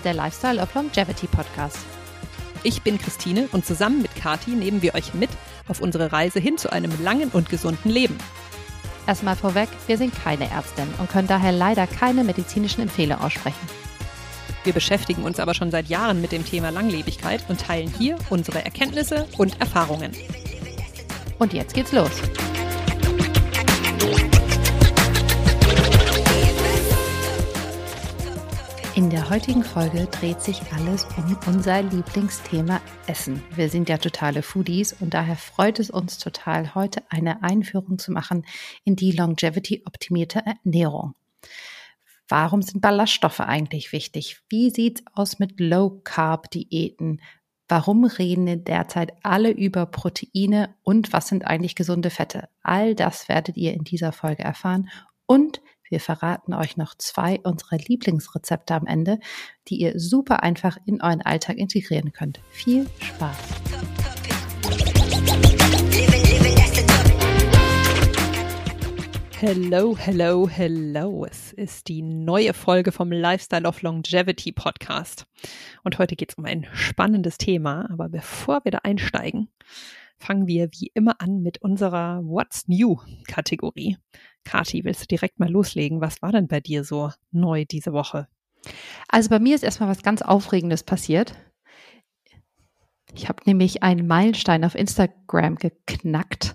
ist der Lifestyle of Longevity Podcast. Ich bin Christine und zusammen mit Kati nehmen wir euch mit auf unsere Reise hin zu einem langen und gesunden Leben. Erstmal vorweg, wir sind keine Ärztin und können daher leider keine medizinischen Empfehlungen aussprechen. Wir beschäftigen uns aber schon seit Jahren mit dem Thema Langlebigkeit und teilen hier unsere Erkenntnisse und Erfahrungen. Und jetzt geht's los. In der heutigen Folge dreht sich alles um unser Lieblingsthema Essen. Wir sind ja totale Foodies und daher freut es uns total, heute eine Einführung zu machen in die Longevity-optimierte Ernährung. Warum sind Ballaststoffe eigentlich wichtig? Wie sieht's aus mit Low-Carb-Diäten? Warum reden derzeit alle über Proteine und was sind eigentlich gesunde Fette? All das werdet ihr in dieser Folge erfahren und wir verraten euch noch zwei unserer Lieblingsrezepte am Ende, die ihr super einfach in euren Alltag integrieren könnt. Viel Spaß! Hello, hello, hello. Es ist die neue Folge vom Lifestyle of Longevity Podcast. Und heute geht es um ein spannendes Thema. Aber bevor wir da einsteigen, fangen wir wie immer an mit unserer What's New Kategorie. Kati, willst du direkt mal loslegen? Was war denn bei dir so neu diese Woche? Also bei mir ist erstmal was ganz Aufregendes passiert. Ich habe nämlich einen Meilenstein auf Instagram geknackt.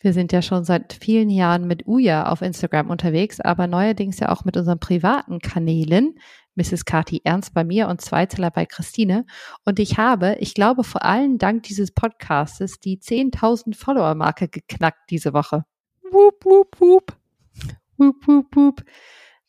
Wir sind ja schon seit vielen Jahren mit Uja auf Instagram unterwegs, aber neuerdings ja auch mit unseren privaten Kanälen. Mrs. Kati Ernst bei mir und Zweiteller bei Christine. Und ich habe, ich glaube, vor allem dank dieses Podcastes die 10.000 Follower-Marke geknackt diese Woche. Wup, wup, wup. Wup, wup, wup.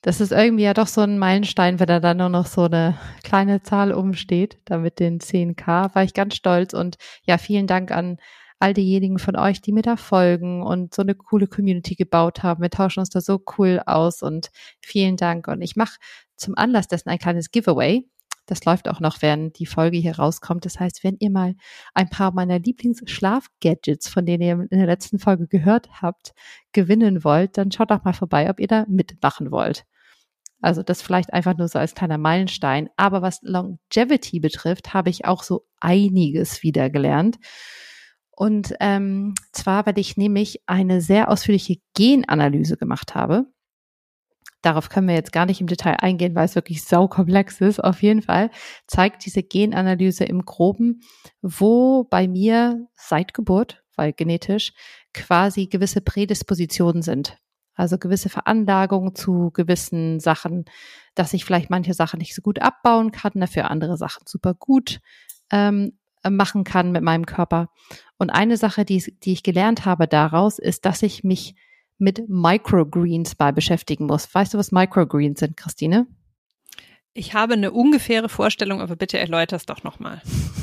Das ist irgendwie ja doch so ein Meilenstein, wenn da dann nur noch so eine kleine Zahl umsteht, da mit den 10k, war ich ganz stolz und ja, vielen Dank an all diejenigen von euch, die mir da folgen und so eine coole Community gebaut haben. Wir tauschen uns da so cool aus und vielen Dank. Und ich mache zum Anlass dessen ein kleines Giveaway. Das läuft auch noch, während die Folge hier rauskommt. Das heißt, wenn ihr mal ein paar meiner Lieblingsschlaf-Gadgets, von denen ihr in der letzten Folge gehört habt, gewinnen wollt, dann schaut doch mal vorbei, ob ihr da mitmachen wollt. Also das vielleicht einfach nur so als kleiner Meilenstein. Aber was Longevity betrifft, habe ich auch so einiges wieder gelernt. Und ähm, zwar, weil ich nämlich eine sehr ausführliche Genanalyse gemacht habe. Darauf können wir jetzt gar nicht im Detail eingehen, weil es wirklich saukomplex ist. Auf jeden Fall zeigt diese Genanalyse im Groben, wo bei mir seit Geburt, weil genetisch, quasi gewisse Prädispositionen sind. Also gewisse Veranlagungen zu gewissen Sachen, dass ich vielleicht manche Sachen nicht so gut abbauen kann, dafür andere Sachen super gut ähm, machen kann mit meinem Körper. Und eine Sache, die, die ich gelernt habe daraus, ist, dass ich mich mit Microgreens bei beschäftigen muss. Weißt du, was Microgreens sind, Christine? Ich habe eine ungefähre Vorstellung, aber bitte erläuter es doch nochmal.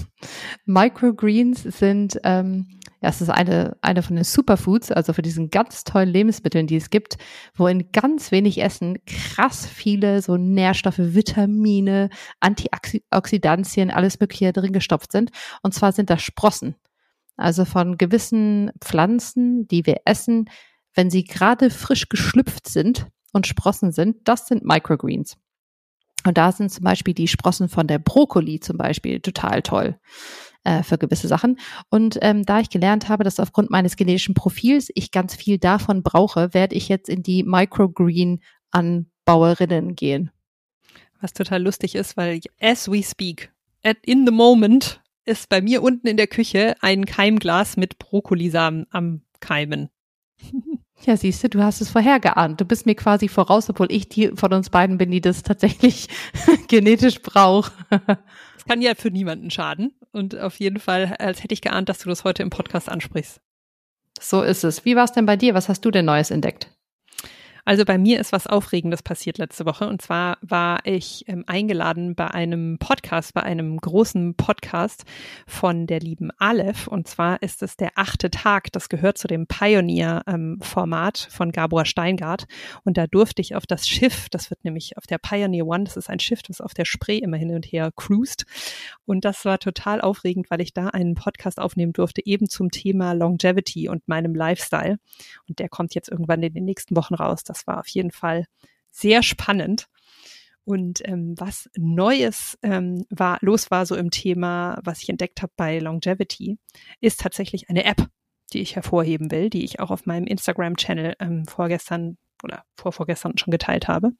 Microgreens sind, ähm, ja, es ist eine, eine von den Superfoods, also für diesen ganz tollen Lebensmitteln, die es gibt, wo in ganz wenig Essen krass viele so Nährstoffe, Vitamine, Antioxidantien, alles Mögliche drin gestopft sind. Und zwar sind das Sprossen. Also von gewissen Pflanzen, die wir essen, wenn sie gerade frisch geschlüpft sind und Sprossen sind, das sind Microgreens. Und da sind zum Beispiel die Sprossen von der Brokkoli zum Beispiel total toll äh, für gewisse Sachen. Und ähm, da ich gelernt habe, dass aufgrund meines genetischen Profils ich ganz viel davon brauche, werde ich jetzt in die Microgreen-Anbauerinnen gehen. Was total lustig ist, weil as we speak, at in the moment, ist bei mir unten in der Küche ein Keimglas mit Brokkolisamen am Keimen. Ja, siehst du, du hast es vorher geahnt. Du bist mir quasi voraus, obwohl ich die von uns beiden bin, die das tatsächlich genetisch braucht. Das kann ja für niemanden schaden. Und auf jeden Fall, als hätte ich geahnt, dass du das heute im Podcast ansprichst. So ist es. Wie war es denn bei dir? Was hast du denn Neues entdeckt? Also bei mir ist was Aufregendes passiert letzte Woche. Und zwar war ich ähm, eingeladen bei einem Podcast, bei einem großen Podcast von der lieben Aleph. Und zwar ist es der achte Tag. Das gehört zu dem Pioneer-Format ähm, von Gabor Steingart. Und da durfte ich auf das Schiff, das wird nämlich auf der Pioneer One, das ist ein Schiff, das auf der Spree immer hin und her cruist. Und das war total aufregend, weil ich da einen Podcast aufnehmen durfte, eben zum Thema Longevity und meinem Lifestyle. Und der kommt jetzt irgendwann in den nächsten Wochen raus. Das war auf jeden Fall sehr spannend. Und ähm, was Neues ähm, war, los war so im Thema, was ich entdeckt habe bei Longevity, ist tatsächlich eine App, die ich hervorheben will, die ich auch auf meinem Instagram-Channel ähm, vorgestern oder vorvorgestern schon geteilt habe.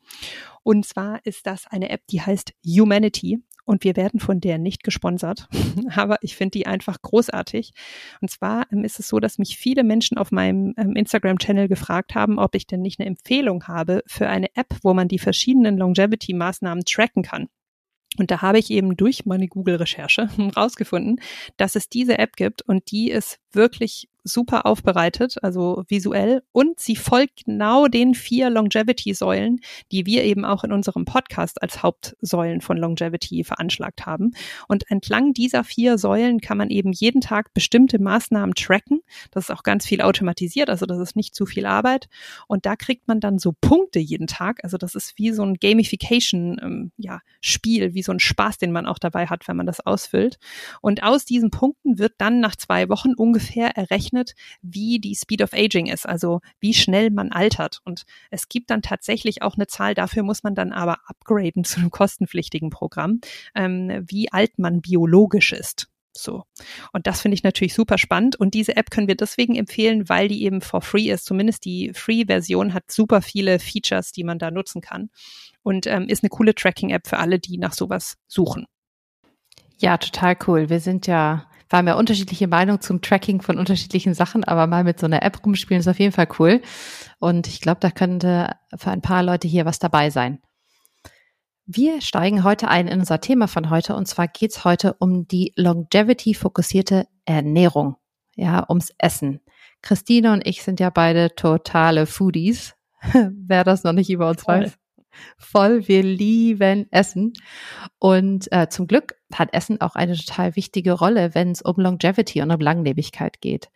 Und zwar ist das eine App, die heißt Humanity und wir werden von der nicht gesponsert, aber ich finde die einfach großartig. Und zwar ähm, ist es so, dass mich viele Menschen auf meinem ähm, Instagram-Channel gefragt haben, ob ich denn nicht eine Empfehlung habe für eine App, wo man die verschiedenen Longevity-Maßnahmen tracken kann. Und da habe ich eben durch meine Google-Recherche rausgefunden, dass es diese App gibt und die ist wirklich super aufbereitet, also visuell. Und sie folgt genau den vier Longevity-Säulen, die wir eben auch in unserem Podcast als Hauptsäulen von Longevity veranschlagt haben. Und entlang dieser vier Säulen kann man eben jeden Tag bestimmte Maßnahmen tracken. Das ist auch ganz viel automatisiert, also das ist nicht zu viel Arbeit. Und da kriegt man dann so Punkte jeden Tag. Also das ist wie so ein Gamification, ähm, ja, wie so ein Spaß, den man auch dabei hat, wenn man das ausfüllt. Und aus diesen Punkten wird dann nach zwei Wochen ungefähr errechnet, berechnet, wie die Speed of Aging ist, also wie schnell man altert. Und es gibt dann tatsächlich auch eine Zahl, dafür muss man dann aber upgraden zu einem kostenpflichtigen Programm, ähm, wie alt man biologisch ist. So. Und das finde ich natürlich super spannend. Und diese App können wir deswegen empfehlen, weil die eben for free ist. Zumindest die Free-Version hat super viele Features, die man da nutzen kann. Und ähm, ist eine coole Tracking-App für alle, die nach sowas suchen. Ja, total cool. Wir sind ja wir haben ja unterschiedliche Meinungen zum Tracking von unterschiedlichen Sachen, aber mal mit so einer App rumspielen ist auf jeden Fall cool. Und ich glaube, da könnte für ein paar Leute hier was dabei sein. Wir steigen heute ein in unser Thema von heute und zwar geht's heute um die Longevity-fokussierte Ernährung, ja, ums Essen. Christine und ich sind ja beide totale Foodies. Wer das noch nicht über uns weiß voll. Wir lieben Essen. Und äh, zum Glück hat Essen auch eine total wichtige Rolle, wenn es um Longevity und um Langlebigkeit geht.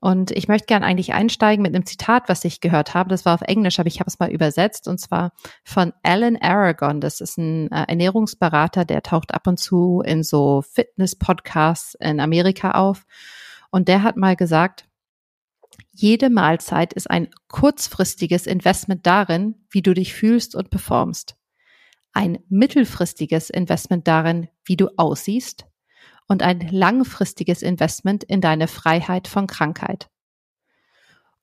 Und ich möchte gern eigentlich einsteigen mit einem Zitat, was ich gehört habe. Das war auf Englisch, aber ich habe es mal übersetzt und zwar von Alan Aragon. Das ist ein äh, Ernährungsberater, der taucht ab und zu in so Fitness-Podcasts in Amerika auf. Und der hat mal gesagt, jede Mahlzeit ist ein kurzfristiges Investment darin, wie du dich fühlst und performst. Ein mittelfristiges Investment darin, wie du aussiehst. Und ein langfristiges Investment in deine Freiheit von Krankheit.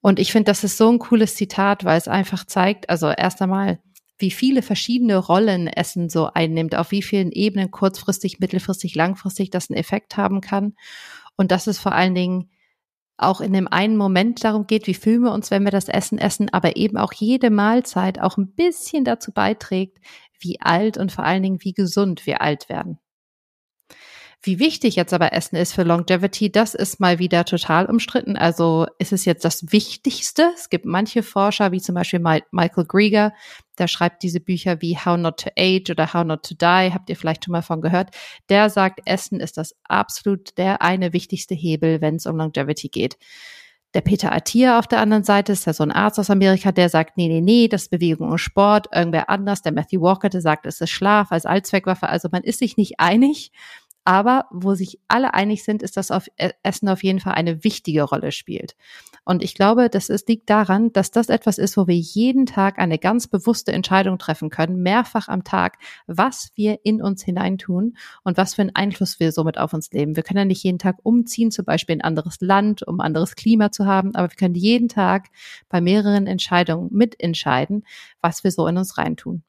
Und ich finde, das ist so ein cooles Zitat, weil es einfach zeigt, also erst einmal, wie viele verschiedene Rollen Essen so einnimmt, auf wie vielen Ebenen kurzfristig, mittelfristig, langfristig das einen Effekt haben kann. Und das ist vor allen Dingen auch in dem einen Moment darum geht, wie fühlen wir uns, wenn wir das Essen essen, aber eben auch jede Mahlzeit auch ein bisschen dazu beiträgt, wie alt und vor allen Dingen wie gesund wir alt werden. Wie wichtig jetzt aber Essen ist für Longevity, das ist mal wieder total umstritten. Also ist es jetzt das Wichtigste? Es gibt manche Forscher, wie zum Beispiel Michael Grieger, der schreibt diese Bücher wie How Not to Age oder How Not to Die, habt ihr vielleicht schon mal von gehört. Der sagt, Essen ist das absolut der eine wichtigste Hebel, wenn es um Longevity geht. Der Peter Attia auf der anderen Seite ist ja so ein Arzt aus Amerika, der sagt, nee, nee, nee, das ist Bewegung und Sport. Irgendwer anders, der Matthew Walker, der sagt, es ist Schlaf als Allzweckwaffe. Also man ist sich nicht einig. Aber wo sich alle einig sind, ist, dass auf e-, Essen auf jeden Fall eine wichtige Rolle spielt. Und ich glaube, das ist, liegt daran, dass das etwas ist, wo wir jeden Tag eine ganz bewusste Entscheidung treffen können, mehrfach am Tag, was wir in uns hineintun und was für einen Einfluss wir somit auf uns leben. Wir können ja nicht jeden Tag umziehen, zum Beispiel in ein anderes Land, um anderes Klima zu haben, aber wir können jeden Tag bei mehreren Entscheidungen mitentscheiden, was wir so in uns reintun.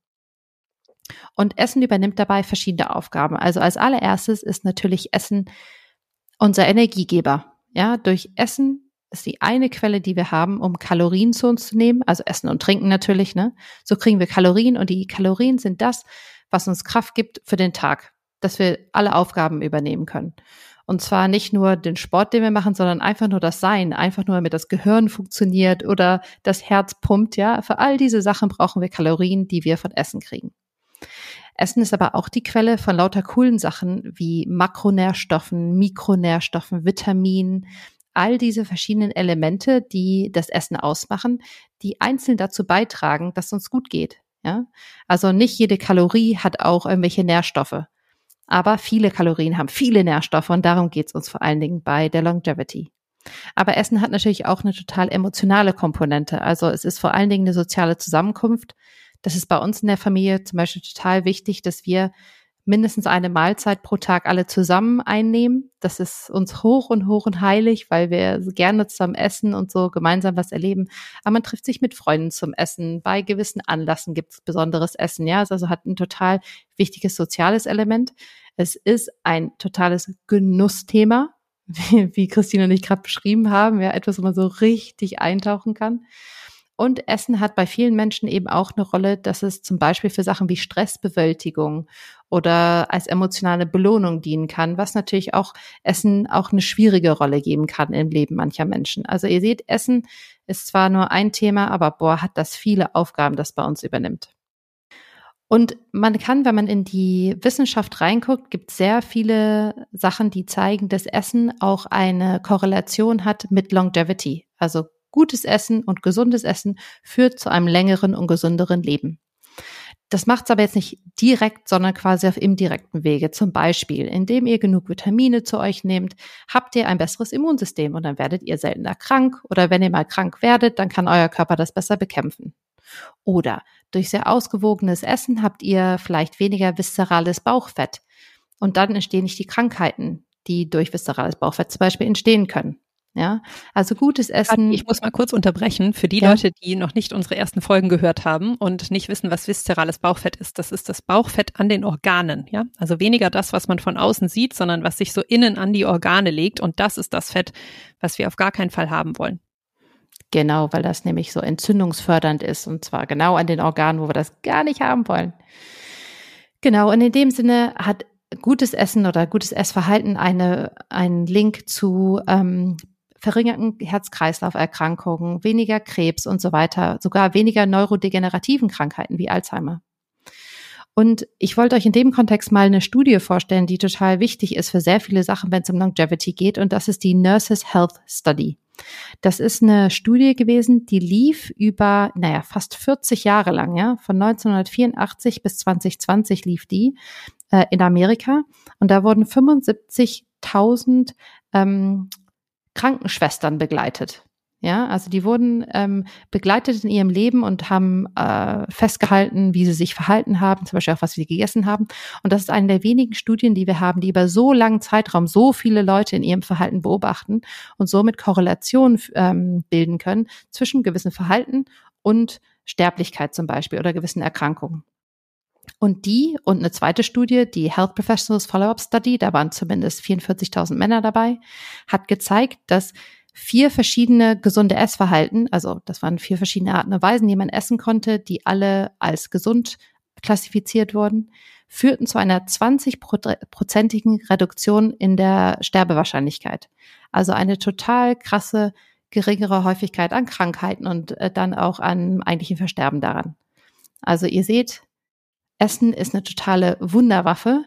Und Essen übernimmt dabei verschiedene Aufgaben. Also als allererstes ist natürlich Essen unser Energiegeber. Ja, durch Essen ist die eine Quelle, die wir haben, um Kalorien zu uns zu nehmen. Also Essen und Trinken natürlich, ne? So kriegen wir Kalorien und die Kalorien sind das, was uns Kraft gibt für den Tag, dass wir alle Aufgaben übernehmen können. Und zwar nicht nur den Sport, den wir machen, sondern einfach nur das Sein, einfach nur damit das Gehirn funktioniert oder das Herz pumpt, ja. Für all diese Sachen brauchen wir Kalorien, die wir von Essen kriegen. Essen ist aber auch die Quelle von lauter coolen Sachen wie Makronährstoffen, Mikronährstoffen, Vitaminen, all diese verschiedenen Elemente, die das Essen ausmachen, die einzeln dazu beitragen, dass es uns gut geht. Ja? Also nicht jede Kalorie hat auch irgendwelche Nährstoffe. Aber viele Kalorien haben viele Nährstoffe und darum geht es uns vor allen Dingen bei der Longevity. Aber Essen hat natürlich auch eine total emotionale Komponente. Also es ist vor allen Dingen eine soziale Zusammenkunft. Das ist bei uns in der Familie zum Beispiel total wichtig, dass wir mindestens eine Mahlzeit pro Tag alle zusammen einnehmen. Das ist uns hoch und hoch und heilig, weil wir gerne zusammen essen und so gemeinsam was erleben. Aber man trifft sich mit Freunden zum Essen. Bei gewissen Anlassen gibt es besonderes Essen. Ja, es also hat ein total wichtiges soziales Element. Es ist ein totales Genussthema, wie Christine und ich gerade beschrieben haben. Ja, etwas, wo man so richtig eintauchen kann. Und Essen hat bei vielen Menschen eben auch eine Rolle, dass es zum Beispiel für Sachen wie Stressbewältigung oder als emotionale Belohnung dienen kann, was natürlich auch Essen auch eine schwierige Rolle geben kann im Leben mancher Menschen. Also ihr seht, Essen ist zwar nur ein Thema, aber boah, hat das viele Aufgaben, das bei uns übernimmt. Und man kann, wenn man in die Wissenschaft reinguckt, gibt sehr viele Sachen, die zeigen, dass Essen auch eine Korrelation hat mit Longevity, also Gutes Essen und gesundes Essen führt zu einem längeren und gesünderen Leben. Das macht es aber jetzt nicht direkt, sondern quasi auf indirekten Wege. Zum Beispiel, indem ihr genug Vitamine zu euch nehmt, habt ihr ein besseres Immunsystem und dann werdet ihr seltener krank. Oder wenn ihr mal krank werdet, dann kann euer Körper das besser bekämpfen. Oder durch sehr ausgewogenes Essen habt ihr vielleicht weniger viszerales Bauchfett. Und dann entstehen nicht die Krankheiten, die durch viszerales Bauchfett zum Beispiel entstehen können. Ja, also gutes Essen. Ich muss mal kurz unterbrechen. Für die ja. Leute, die noch nicht unsere ersten Folgen gehört haben und nicht wissen, was viszerales Bauchfett ist, das ist das Bauchfett an den Organen. Ja, also weniger das, was man von außen sieht, sondern was sich so innen an die Organe legt. Und das ist das Fett, was wir auf gar keinen Fall haben wollen. Genau, weil das nämlich so entzündungsfördernd ist und zwar genau an den Organen, wo wir das gar nicht haben wollen. Genau, und in dem Sinne hat gutes Essen oder gutes Essverhalten eine, einen Link zu ähm, verringerten Herz-Kreislauf-Erkrankungen, weniger Krebs und so weiter, sogar weniger neurodegenerativen Krankheiten wie Alzheimer. Und ich wollte euch in dem Kontext mal eine Studie vorstellen, die total wichtig ist für sehr viele Sachen, wenn es um Longevity geht. Und das ist die Nurses Health Study. Das ist eine Studie gewesen, die lief über, naja, fast 40 Jahre lang, ja. Von 1984 bis 2020 lief die äh, in Amerika. Und da wurden 75.000 ähm, Krankenschwestern begleitet. Ja, also die wurden ähm, begleitet in ihrem Leben und haben äh, festgehalten, wie sie sich verhalten haben, zum Beispiel auch, was sie gegessen haben. Und das ist eine der wenigen Studien, die wir haben, die über so langen Zeitraum so viele Leute in ihrem Verhalten beobachten und somit Korrelationen ähm, bilden können zwischen gewissen Verhalten und Sterblichkeit zum Beispiel oder gewissen Erkrankungen. Und die und eine zweite Studie, die Health Professionals Follow-up Study, da waren zumindest 44.000 Männer dabei, hat gezeigt, dass vier verschiedene gesunde Essverhalten, also das waren vier verschiedene Arten und Weisen, die man essen konnte, die alle als gesund klassifiziert wurden, führten zu einer 20-prozentigen Reduktion in der Sterbewahrscheinlichkeit. Also eine total krasse geringere Häufigkeit an Krankheiten und äh, dann auch an eigentlichen Versterben daran. Also ihr seht, Essen ist eine totale Wunderwaffe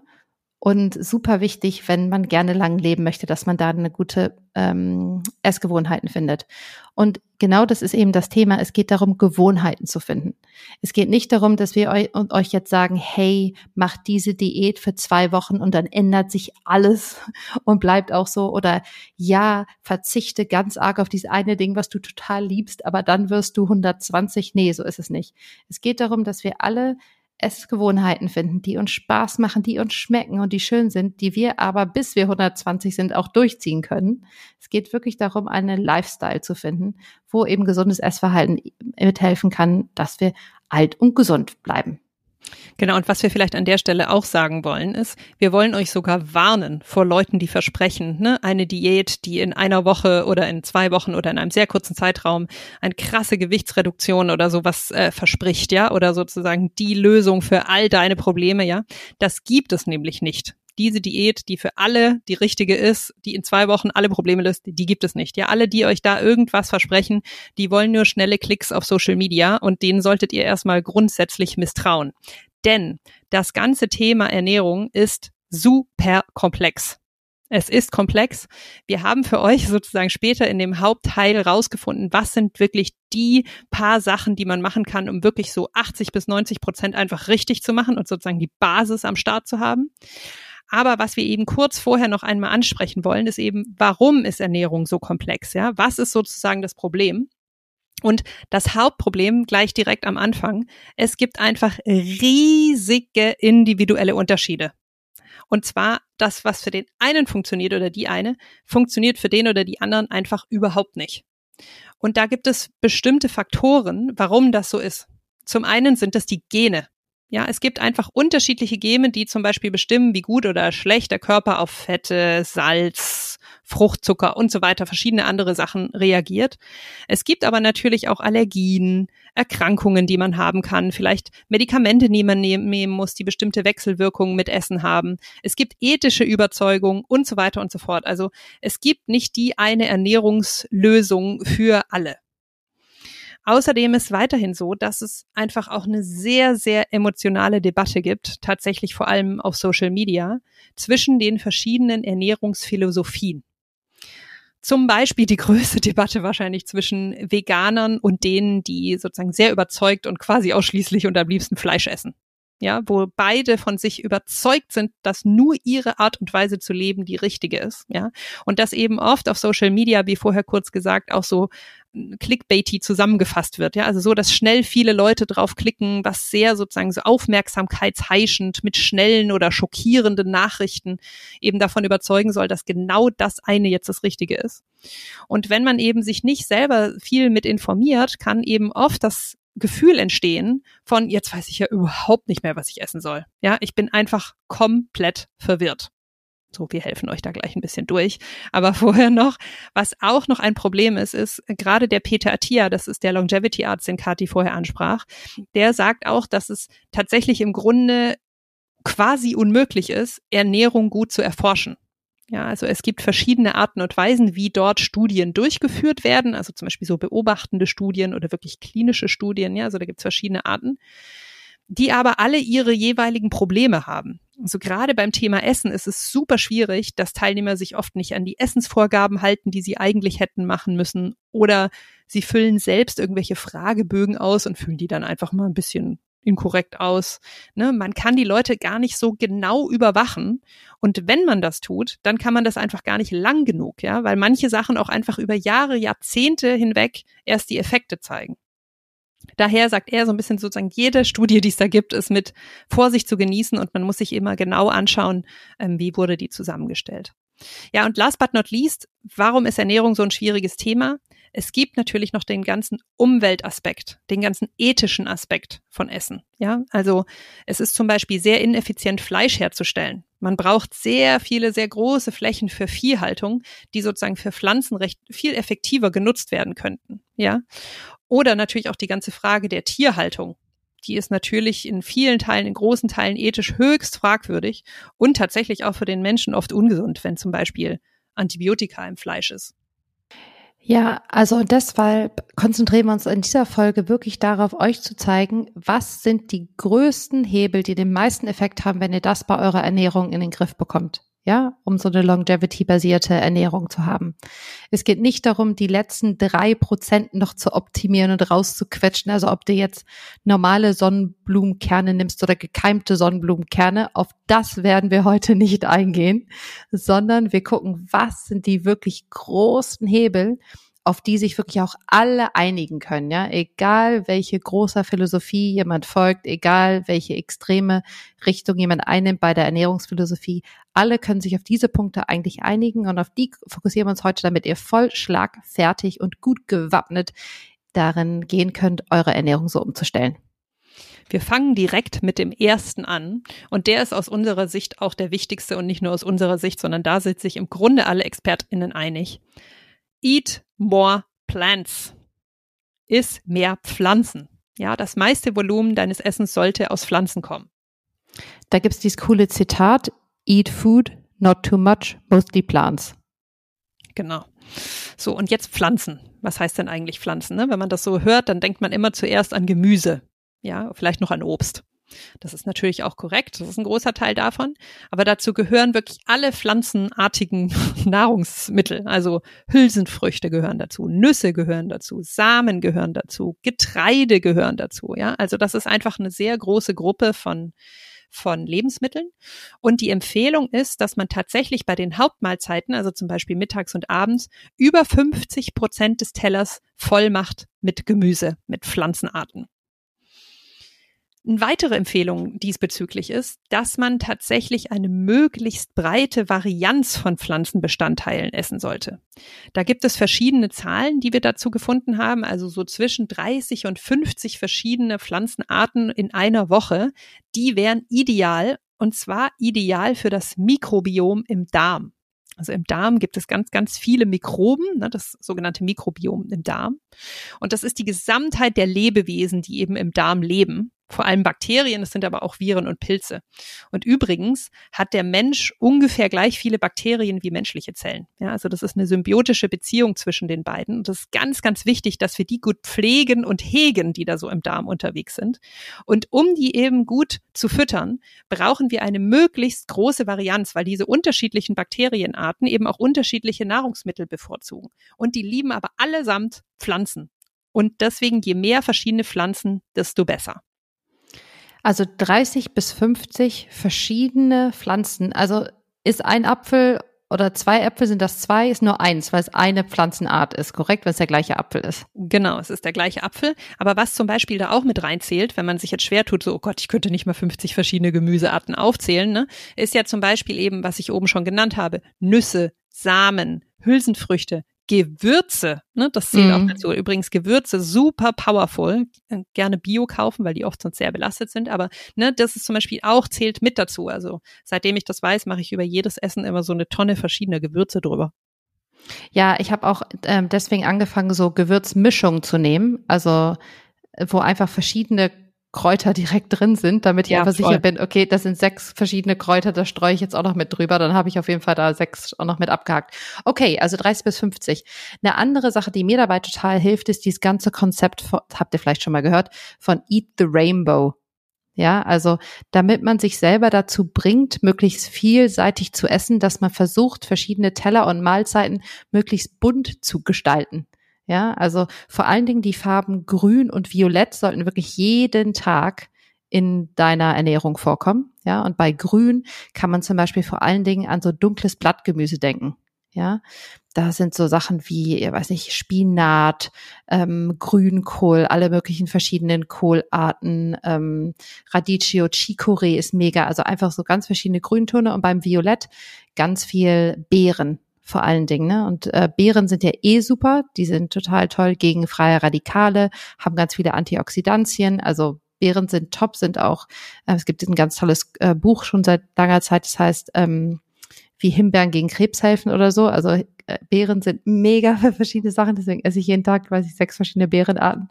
und super wichtig, wenn man gerne lang leben möchte, dass man da eine gute ähm, Essgewohnheiten findet. Und genau das ist eben das Thema. Es geht darum, Gewohnheiten zu finden. Es geht nicht darum, dass wir euch, euch jetzt sagen, hey, macht diese Diät für zwei Wochen und dann ändert sich alles und bleibt auch so. Oder ja, verzichte ganz arg auf dieses eine Ding, was du total liebst, aber dann wirst du 120. Nee, so ist es nicht. Es geht darum, dass wir alle Essgewohnheiten finden, die uns Spaß machen, die uns schmecken und die schön sind, die wir aber bis wir 120 sind auch durchziehen können. Es geht wirklich darum, einen Lifestyle zu finden, wo eben gesundes Essverhalten mithelfen kann, dass wir alt und gesund bleiben. Genau, und was wir vielleicht an der Stelle auch sagen wollen, ist, wir wollen euch sogar warnen vor Leuten, die versprechen, ne, eine Diät, die in einer Woche oder in zwei Wochen oder in einem sehr kurzen Zeitraum eine krasse Gewichtsreduktion oder sowas äh, verspricht, ja, oder sozusagen die Lösung für all deine Probleme, ja. Das gibt es nämlich nicht diese Diät, die für alle die richtige ist, die in zwei Wochen alle Probleme löst, die gibt es nicht. Ja, alle, die euch da irgendwas versprechen, die wollen nur schnelle Klicks auf Social Media und denen solltet ihr erstmal grundsätzlich misstrauen. Denn das ganze Thema Ernährung ist super komplex. Es ist komplex. Wir haben für euch sozusagen später in dem Hauptteil rausgefunden, was sind wirklich die paar Sachen, die man machen kann, um wirklich so 80 bis 90 Prozent einfach richtig zu machen und sozusagen die Basis am Start zu haben. Aber was wir eben kurz vorher noch einmal ansprechen wollen, ist eben, warum ist Ernährung so komplex? Ja, was ist sozusagen das Problem? Und das Hauptproblem gleich direkt am Anfang, es gibt einfach riesige individuelle Unterschiede. Und zwar das, was für den einen funktioniert oder die eine, funktioniert für den oder die anderen einfach überhaupt nicht. Und da gibt es bestimmte Faktoren, warum das so ist. Zum einen sind es die Gene. Ja, es gibt einfach unterschiedliche Gene, die zum Beispiel bestimmen, wie gut oder schlecht der Körper auf Fette, Salz, Fruchtzucker und so weiter, verschiedene andere Sachen reagiert. Es gibt aber natürlich auch Allergien, Erkrankungen, die man haben kann, vielleicht Medikamente, die man nehmen muss, die bestimmte Wechselwirkungen mit Essen haben. Es gibt ethische Überzeugungen und so weiter und so fort. Also es gibt nicht die eine Ernährungslösung für alle. Außerdem ist weiterhin so, dass es einfach auch eine sehr, sehr emotionale Debatte gibt, tatsächlich vor allem auf Social Media, zwischen den verschiedenen Ernährungsphilosophien. Zum Beispiel die größte Debatte wahrscheinlich zwischen Veganern und denen, die sozusagen sehr überzeugt und quasi ausschließlich und am liebsten Fleisch essen ja, wo beide von sich überzeugt sind, dass nur ihre Art und Weise zu leben die richtige ist, ja, und das eben oft auf Social Media, wie vorher kurz gesagt, auch so clickbaity zusammengefasst wird, ja, also so, dass schnell viele Leute drauf klicken, was sehr sozusagen so aufmerksamkeitsheischend mit schnellen oder schockierenden Nachrichten eben davon überzeugen soll, dass genau das eine jetzt das Richtige ist. Und wenn man eben sich nicht selber viel mit informiert, kann eben oft das Gefühl entstehen von, jetzt weiß ich ja überhaupt nicht mehr, was ich essen soll. Ja, ich bin einfach komplett verwirrt. So, wir helfen euch da gleich ein bisschen durch. Aber vorher noch, was auch noch ein Problem ist, ist gerade der Peter Attia, das ist der Longevity Arzt, den Kati vorher ansprach, der sagt auch, dass es tatsächlich im Grunde quasi unmöglich ist, Ernährung gut zu erforschen. Ja, also es gibt verschiedene Arten und Weisen, wie dort Studien durchgeführt werden, also zum Beispiel so beobachtende Studien oder wirklich klinische Studien, ja, also da gibt es verschiedene Arten, die aber alle ihre jeweiligen Probleme haben. Also gerade beim Thema Essen ist es super schwierig, dass Teilnehmer sich oft nicht an die Essensvorgaben halten, die sie eigentlich hätten machen müssen, oder sie füllen selbst irgendwelche Fragebögen aus und füllen die dann einfach mal ein bisschen inkorrekt aus. Ne? Man kann die Leute gar nicht so genau überwachen. Und wenn man das tut, dann kann man das einfach gar nicht lang genug, ja, weil manche Sachen auch einfach über Jahre, Jahrzehnte hinweg erst die Effekte zeigen. Daher sagt er so ein bisschen sozusagen, jede Studie, die es da gibt, ist mit Vorsicht zu genießen und man muss sich immer genau anschauen, ähm, wie wurde die zusammengestellt. Ja, und last but not least, warum ist Ernährung so ein schwieriges Thema? Es gibt natürlich noch den ganzen Umweltaspekt, den ganzen ethischen Aspekt von Essen. Ja, also es ist zum Beispiel sehr ineffizient, Fleisch herzustellen. Man braucht sehr viele, sehr große Flächen für Viehhaltung, die sozusagen für Pflanzen recht viel effektiver genutzt werden könnten. Ja, oder natürlich auch die ganze Frage der Tierhaltung. Die ist natürlich in vielen Teilen, in großen Teilen ethisch höchst fragwürdig und tatsächlich auch für den Menschen oft ungesund, wenn zum Beispiel Antibiotika im Fleisch ist. Ja, also deshalb konzentrieren wir uns in dieser Folge wirklich darauf, euch zu zeigen, was sind die größten Hebel, die den meisten Effekt haben, wenn ihr das bei eurer Ernährung in den Griff bekommt ja, um so eine Longevity-basierte Ernährung zu haben. Es geht nicht darum, die letzten drei Prozent noch zu optimieren und rauszuquetschen. Also ob du jetzt normale Sonnenblumenkerne nimmst oder gekeimte Sonnenblumenkerne, auf das werden wir heute nicht eingehen, sondern wir gucken, was sind die wirklich großen Hebel, auf die sich wirklich auch alle einigen können, ja, egal welche großer Philosophie jemand folgt, egal welche extreme Richtung jemand einnimmt bei der Ernährungsphilosophie, alle können sich auf diese Punkte eigentlich einigen und auf die fokussieren wir uns heute, damit ihr voll schlagfertig und gut gewappnet darin gehen könnt, eure Ernährung so umzustellen. Wir fangen direkt mit dem ersten an. Und der ist aus unserer Sicht auch der wichtigste und nicht nur aus unserer Sicht, sondern da sind sich im Grunde alle ExpertInnen einig. Eat more plants. Iss mehr Pflanzen. Ja, das meiste Volumen deines Essens sollte aus Pflanzen kommen. Da gibt's dieses coole Zitat, eat food, not too much, mostly plants. Genau. So, und jetzt Pflanzen. Was heißt denn eigentlich Pflanzen? Ne? Wenn man das so hört, dann denkt man immer zuerst an Gemüse. Ja, vielleicht noch an Obst. Das ist natürlich auch korrekt, das ist ein großer Teil davon. Aber dazu gehören wirklich alle pflanzenartigen Nahrungsmittel. Also Hülsenfrüchte gehören dazu, Nüsse gehören dazu, Samen gehören dazu, Getreide gehören dazu. Ja, also das ist einfach eine sehr große Gruppe von von Lebensmitteln. Und die Empfehlung ist, dass man tatsächlich bei den Hauptmahlzeiten, also zum Beispiel mittags und abends, über 50 Prozent des Tellers voll macht mit Gemüse, mit Pflanzenarten. Eine weitere Empfehlung diesbezüglich ist, dass man tatsächlich eine möglichst breite Varianz von Pflanzenbestandteilen essen sollte. Da gibt es verschiedene Zahlen, die wir dazu gefunden haben, also so zwischen 30 und 50 verschiedene Pflanzenarten in einer Woche. Die wären ideal und zwar ideal für das Mikrobiom im Darm. Also im Darm gibt es ganz, ganz viele Mikroben, ne, das sogenannte Mikrobiom im Darm. Und das ist die Gesamtheit der Lebewesen, die eben im Darm leben vor allem Bakterien, es sind aber auch Viren und Pilze. Und übrigens hat der Mensch ungefähr gleich viele Bakterien wie menschliche Zellen. Ja, also das ist eine symbiotische Beziehung zwischen den beiden. Und das ist ganz, ganz wichtig, dass wir die gut pflegen und hegen, die da so im Darm unterwegs sind. Und um die eben gut zu füttern, brauchen wir eine möglichst große Varianz, weil diese unterschiedlichen Bakterienarten eben auch unterschiedliche Nahrungsmittel bevorzugen. Und die lieben aber allesamt Pflanzen. Und deswegen, je mehr verschiedene Pflanzen, desto besser. Also 30 bis 50 verschiedene Pflanzen. Also ist ein Apfel oder zwei Äpfel, sind das zwei, ist nur eins, weil es eine Pflanzenart ist, korrekt, wenn es der gleiche Apfel ist. Genau, es ist der gleiche Apfel. Aber was zum Beispiel da auch mit reinzählt, wenn man sich jetzt schwer tut, so, oh Gott, ich könnte nicht mal 50 verschiedene Gemüsearten aufzählen, ne, ist ja zum Beispiel eben, was ich oben schon genannt habe, Nüsse, Samen, Hülsenfrüchte, Gewürze, ne, das zählt mhm. auch dazu. Übrigens Gewürze super powerful. Äh, gerne Bio kaufen, weil die oft sonst sehr belastet sind. Aber ne, das ist zum Beispiel auch zählt mit dazu. Also seitdem ich das weiß, mache ich über jedes Essen immer so eine Tonne verschiedener Gewürze drüber. Ja, ich habe auch ähm, deswegen angefangen, so Gewürzmischungen zu nehmen. Also wo einfach verschiedene Kräuter direkt drin sind, damit ich ja, einfach voll. sicher bin, okay, das sind sechs verschiedene Kräuter, da streue ich jetzt auch noch mit drüber, dann habe ich auf jeden Fall da sechs auch noch mit abgehakt. Okay, also 30 bis 50. Eine andere Sache, die mir dabei total hilft, ist dieses ganze Konzept, von, habt ihr vielleicht schon mal gehört, von Eat the Rainbow. Ja, also damit man sich selber dazu bringt, möglichst vielseitig zu essen, dass man versucht, verschiedene Teller und Mahlzeiten möglichst bunt zu gestalten. Ja, also vor allen Dingen die Farben Grün und Violett sollten wirklich jeden Tag in deiner Ernährung vorkommen. Ja, und bei Grün kann man zum Beispiel vor allen Dingen an so dunkles Blattgemüse denken. Ja, da sind so Sachen wie, ich weiß nicht, Spinat, ähm, Grünkohl, alle möglichen verschiedenen Kohlarten, ähm, Radicchio, Chicorée ist mega, also einfach so ganz verschiedene Grüntöne und beim Violett ganz viel Beeren, vor allen Dingen. Ne? Und äh, Beeren sind ja eh super, die sind total toll gegen freie Radikale, haben ganz viele Antioxidantien, also Beeren sind top, sind auch, äh, es gibt ein ganz tolles äh, Buch schon seit langer Zeit, das heißt, ähm, wie Himbeeren gegen Krebs helfen oder so. Also äh, Beeren sind mega für verschiedene Sachen, deswegen esse ich jeden Tag, weiß ich, sechs verschiedene Beerenarten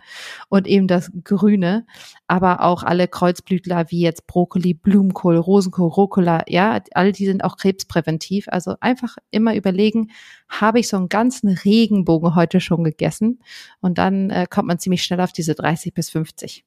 und eben das Grüne, aber auch alle Kreuzblütler wie jetzt Brokkoli, Blumenkohl, Rosenkohl, Rucola, ja, all die sind auch krebspräventiv. Also einfach immer überlegen, habe ich so einen ganzen Regenbogen heute schon gegessen und dann äh, kommt man ziemlich schnell auf diese 30 bis 50.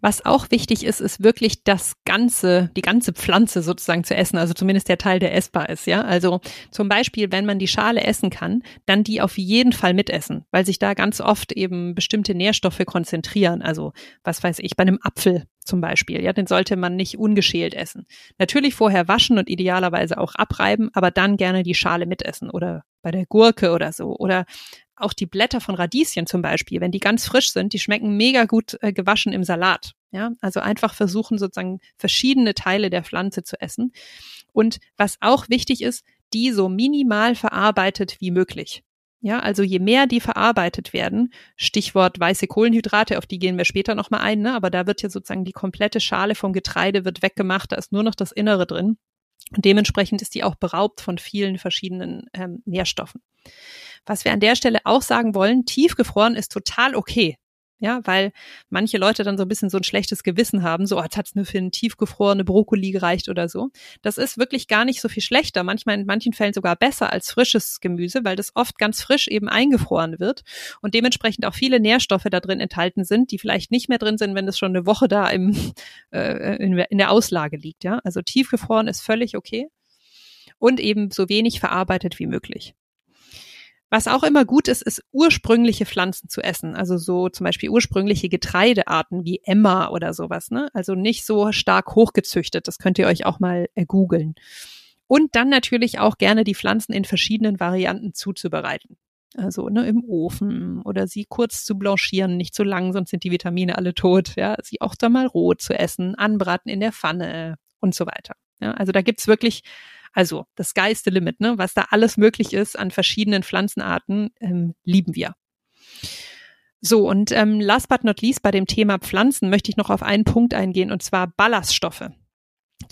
Was auch wichtig ist, ist wirklich das ganze, die ganze Pflanze sozusagen zu essen, also zumindest der Teil, der essbar ist, ja. Also zum Beispiel, wenn man die Schale essen kann, dann die auf jeden Fall mitessen, weil sich da ganz oft eben bestimmte Nährstoffe konzentrieren. Also, was weiß ich, bei einem Apfel zum Beispiel, ja, den sollte man nicht ungeschält essen. Natürlich vorher waschen und idealerweise auch abreiben, aber dann gerne die Schale mitessen oder bei der Gurke oder so oder auch die Blätter von Radieschen zum Beispiel, wenn die ganz frisch sind, die schmecken mega gut äh, gewaschen im Salat. Ja, also einfach versuchen sozusagen verschiedene Teile der Pflanze zu essen. Und was auch wichtig ist, die so minimal verarbeitet wie möglich. Ja, also je mehr die verarbeitet werden, Stichwort weiße Kohlenhydrate, auf die gehen wir später nochmal ein, ne? aber da wird ja sozusagen die komplette Schale vom Getreide wird weggemacht, da ist nur noch das Innere drin. Und dementsprechend ist die auch beraubt von vielen verschiedenen ähm, Nährstoffen. Was wir an der Stelle auch sagen wollen, tiefgefroren ist total okay. Ja, weil manche Leute dann so ein bisschen so ein schlechtes Gewissen haben, so, als hat's nur für eine tiefgefrorene Brokkoli gereicht oder so. Das ist wirklich gar nicht so viel schlechter, manchmal in manchen Fällen sogar besser als frisches Gemüse, weil das oft ganz frisch eben eingefroren wird und dementsprechend auch viele Nährstoffe da drin enthalten sind, die vielleicht nicht mehr drin sind, wenn es schon eine Woche da im, äh, in, in der Auslage liegt. Ja, also tiefgefroren ist völlig okay und eben so wenig verarbeitet wie möglich. Was auch immer gut ist, ist ursprüngliche Pflanzen zu essen. Also so zum Beispiel ursprüngliche Getreidearten wie Emma oder sowas. Ne? Also nicht so stark hochgezüchtet. Das könnt ihr euch auch mal äh, googeln. Und dann natürlich auch gerne die Pflanzen in verschiedenen Varianten zuzubereiten. Also ne, im Ofen oder sie kurz zu blanchieren, nicht zu lang, sonst sind die Vitamine alle tot. Ja, sie auch da mal roh zu essen, anbraten in der Pfanne und so weiter. Ja, also da gibt's wirklich also das the limit, ne? Was da alles möglich ist an verschiedenen Pflanzenarten, ähm, lieben wir. So, und ähm, last but not least bei dem Thema Pflanzen möchte ich noch auf einen Punkt eingehen, und zwar Ballaststoffe.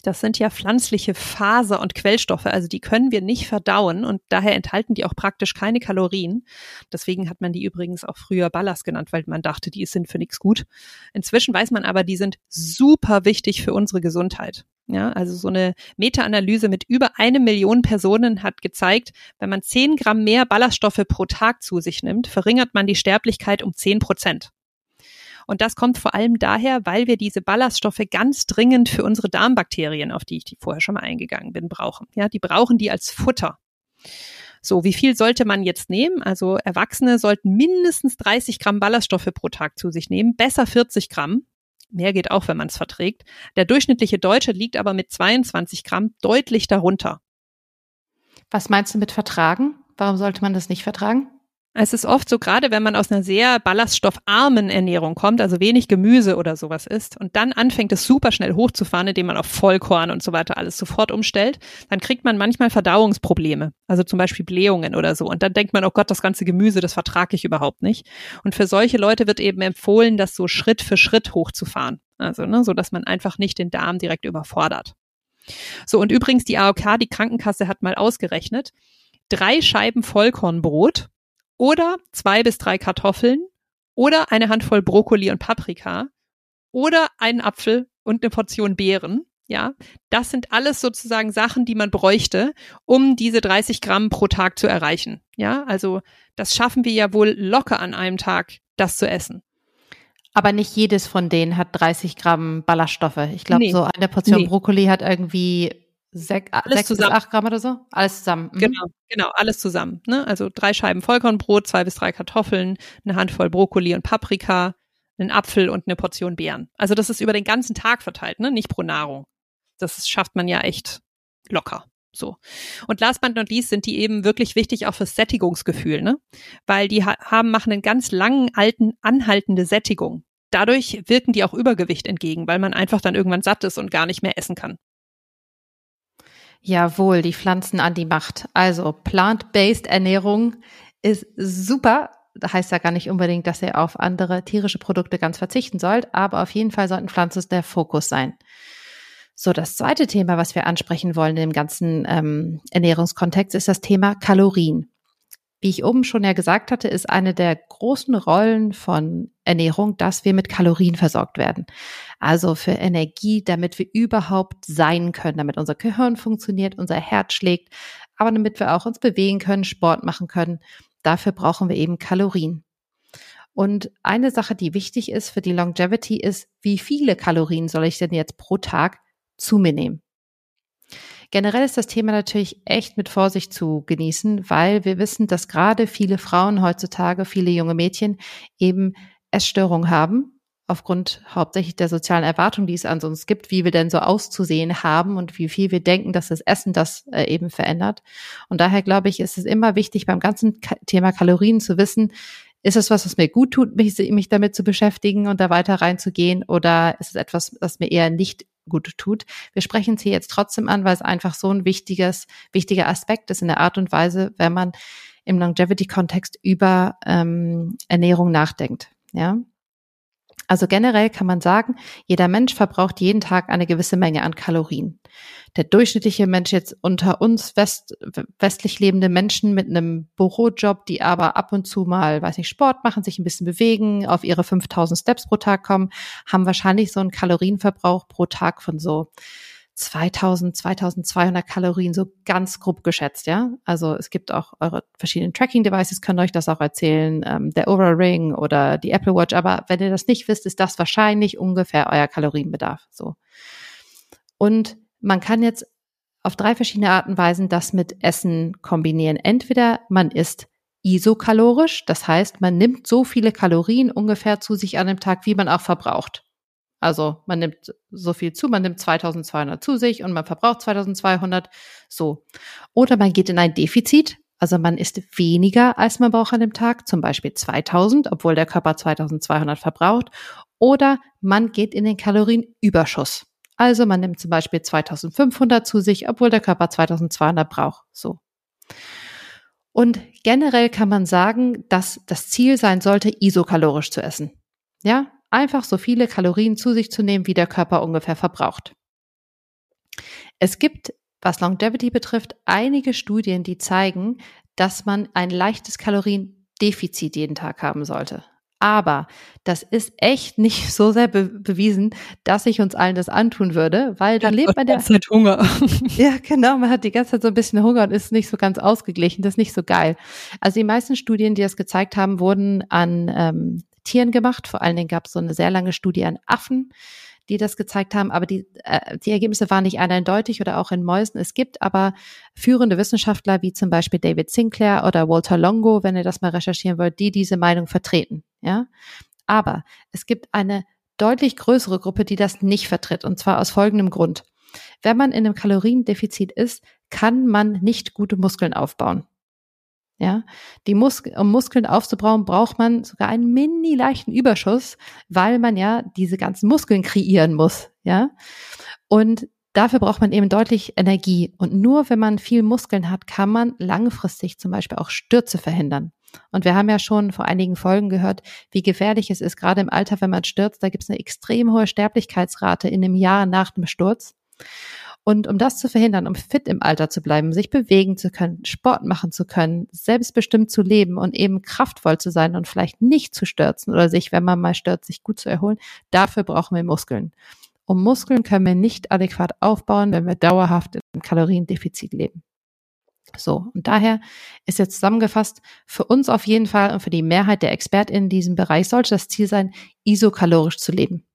Das sind ja pflanzliche Faser- und Quellstoffe, also die können wir nicht verdauen und daher enthalten die auch praktisch keine Kalorien. Deswegen hat man die übrigens auch früher Ballast genannt, weil man dachte, die sind für nichts gut. Inzwischen weiß man aber, die sind super wichtig für unsere Gesundheit. Ja, also so eine Meta-Analyse mit über eine Million Personen hat gezeigt, wenn man zehn Gramm mehr Ballaststoffe pro Tag zu sich nimmt, verringert man die Sterblichkeit um zehn Prozent. Und das kommt vor allem daher, weil wir diese Ballaststoffe ganz dringend für unsere Darmbakterien, auf die ich vorher schon mal eingegangen bin, brauchen. Ja, die brauchen die als Futter. So, wie viel sollte man jetzt nehmen? Also Erwachsene sollten mindestens 30 Gramm Ballaststoffe pro Tag zu sich nehmen, besser 40 Gramm. Mehr geht auch, wenn man es verträgt. Der durchschnittliche Deutsche liegt aber mit 22 Gramm deutlich darunter. Was meinst du mit vertragen? Warum sollte man das nicht vertragen? Es ist oft so, gerade wenn man aus einer sehr ballaststoffarmen Ernährung kommt, also wenig Gemüse oder sowas isst und dann anfängt es super schnell hochzufahren, indem man auf Vollkorn und so weiter alles sofort umstellt, dann kriegt man manchmal Verdauungsprobleme, also zum Beispiel Blähungen oder so. Und dann denkt man, oh Gott, das ganze Gemüse, das vertrage ich überhaupt nicht. Und für solche Leute wird eben empfohlen, das so Schritt für Schritt hochzufahren. Also, ne, so dass man einfach nicht den Darm direkt überfordert. So, und übrigens die AOK, die Krankenkasse hat mal ausgerechnet, drei Scheiben Vollkornbrot oder zwei bis drei Kartoffeln oder eine Handvoll Brokkoli und Paprika oder einen Apfel und eine Portion Beeren. Ja, das sind alles sozusagen Sachen, die man bräuchte, um diese 30 Gramm pro Tag zu erreichen. Ja, also das schaffen wir ja wohl locker an einem Tag, das zu essen. Aber nicht jedes von denen hat 30 Gramm Ballaststoffe. Ich glaube, nee. so eine Portion nee. Brokkoli hat irgendwie Sek alles sechs zusammen. bis acht Gramm oder so? Alles zusammen. Mhm. Genau, genau, alles zusammen. Ne? Also drei Scheiben Vollkornbrot, zwei bis drei Kartoffeln, eine Handvoll Brokkoli und Paprika, einen Apfel und eine Portion Beeren. Also das ist über den ganzen Tag verteilt, ne? nicht pro Nahrung. Das schafft man ja echt locker. So. Und last but not least sind die eben wirklich wichtig auch fürs Sättigungsgefühl, ne? Weil die ha haben, machen einen ganz langen, alten, anhaltende Sättigung. Dadurch wirken die auch Übergewicht entgegen, weil man einfach dann irgendwann satt ist und gar nicht mehr essen kann. Jawohl, die Pflanzen an die Macht. Also plant-based Ernährung ist super. Das heißt ja gar nicht unbedingt, dass ihr auf andere tierische Produkte ganz verzichten sollt, aber auf jeden Fall sollten Pflanzen der Fokus sein. So, das zweite Thema, was wir ansprechen wollen im ganzen ähm, Ernährungskontext, ist das Thema Kalorien. Wie ich oben schon ja gesagt hatte, ist eine der großen Rollen von Ernährung, dass wir mit Kalorien versorgt werden. Also für Energie, damit wir überhaupt sein können, damit unser Gehirn funktioniert, unser Herz schlägt, aber damit wir auch uns bewegen können, Sport machen können. Dafür brauchen wir eben Kalorien. Und eine Sache, die wichtig ist für die Longevity, ist, wie viele Kalorien soll ich denn jetzt pro Tag zu mir nehmen? Generell ist das Thema natürlich echt mit Vorsicht zu genießen, weil wir wissen, dass gerade viele Frauen heutzutage, viele junge Mädchen eben Essstörungen haben, aufgrund hauptsächlich der sozialen Erwartung, die es an uns gibt, wie wir denn so auszusehen haben und wie viel wir denken, dass das Essen das äh, eben verändert. Und daher glaube ich, ist es immer wichtig, beim ganzen Thema Kalorien zu wissen, ist es was, was mir gut tut, mich, mich damit zu beschäftigen und da weiter reinzugehen, oder ist es etwas, was mir eher nicht gut tut. Wir sprechen es hier jetzt trotzdem an, weil es einfach so ein wichtiges, wichtiger Aspekt ist in der Art und Weise, wenn man im Longevity-Kontext über ähm, Ernährung nachdenkt. Ja. Also generell kann man sagen, jeder Mensch verbraucht jeden Tag eine gewisse Menge an Kalorien. Der durchschnittliche Mensch jetzt unter uns West, westlich lebende Menschen mit einem Bürojob, die aber ab und zu mal, weiß nicht, Sport machen, sich ein bisschen bewegen, auf ihre 5000 Steps pro Tag kommen, haben wahrscheinlich so einen Kalorienverbrauch pro Tag von so 2000, 2200 Kalorien, so ganz grob geschätzt, ja. Also es gibt auch eure verschiedenen Tracking-Devices, können euch das auch erzählen, ähm, der Oura Ring oder die Apple Watch. Aber wenn ihr das nicht wisst, ist das wahrscheinlich ungefähr euer Kalorienbedarf, so. Und man kann jetzt auf drei verschiedene Arten Weisen das mit Essen kombinieren. Entweder man isst isokalorisch. Das heißt, man nimmt so viele Kalorien ungefähr zu sich an dem Tag, wie man auch verbraucht. Also man nimmt so viel zu, man nimmt 2200 zu sich und man verbraucht 2200 so. Oder man geht in ein Defizit, also man isst weniger, als man braucht an dem Tag, zum Beispiel 2000, obwohl der Körper 2200 verbraucht. Oder man geht in den Kalorienüberschuss. Also man nimmt zum Beispiel 2500 zu sich, obwohl der Körper 2200 braucht. So. Und generell kann man sagen, dass das Ziel sein sollte, isokalorisch zu essen. Ja, einfach so viele Kalorien zu sich zu nehmen, wie der Körper ungefähr verbraucht. Es gibt, was Longevity betrifft, einige Studien, die zeigen, dass man ein leichtes Kaloriendefizit jeden Tag haben sollte. Aber das ist echt nicht so sehr be bewiesen, dass ich uns allen das antun würde, weil dann lebt man ja. Zeit Hunger. ja, genau. Man hat die ganze Zeit so ein bisschen Hunger und ist nicht so ganz ausgeglichen. Das ist nicht so geil. Also die meisten Studien, die das gezeigt haben, wurden an ähm, Tieren gemacht. Vor allen Dingen gab es so eine sehr lange Studie an Affen die das gezeigt haben, aber die, äh, die Ergebnisse waren nicht eindeutig oder auch in Mäusen. Es gibt aber führende Wissenschaftler wie zum Beispiel David Sinclair oder Walter Longo, wenn ihr das mal recherchieren wollt, die diese Meinung vertreten. Ja, aber es gibt eine deutlich größere Gruppe, die das nicht vertritt und zwar aus folgendem Grund. Wenn man in einem Kaloriendefizit ist, kann man nicht gute Muskeln aufbauen. Ja, die Mus um Muskeln aufzubauen, braucht man sogar einen mini leichten Überschuss, weil man ja diese ganzen Muskeln kreieren muss. Ja, und dafür braucht man eben deutlich Energie. Und nur wenn man viel Muskeln hat, kann man langfristig zum Beispiel auch Stürze verhindern. Und wir haben ja schon vor einigen Folgen gehört, wie gefährlich es ist, gerade im Alter, wenn man stürzt. Da gibt es eine extrem hohe Sterblichkeitsrate in dem Jahr nach dem Sturz. Und um das zu verhindern, um fit im Alter zu bleiben, sich bewegen zu können, Sport machen zu können, selbstbestimmt zu leben und eben kraftvoll zu sein und vielleicht nicht zu stürzen oder sich, wenn man mal stürzt, sich gut zu erholen, dafür brauchen wir Muskeln. Und Muskeln können wir nicht adäquat aufbauen, wenn wir dauerhaft im Kaloriendefizit leben. So, und daher ist jetzt zusammengefasst, für uns auf jeden Fall und für die Mehrheit der ExpertInnen in diesem Bereich sollte das Ziel sein, isokalorisch zu leben.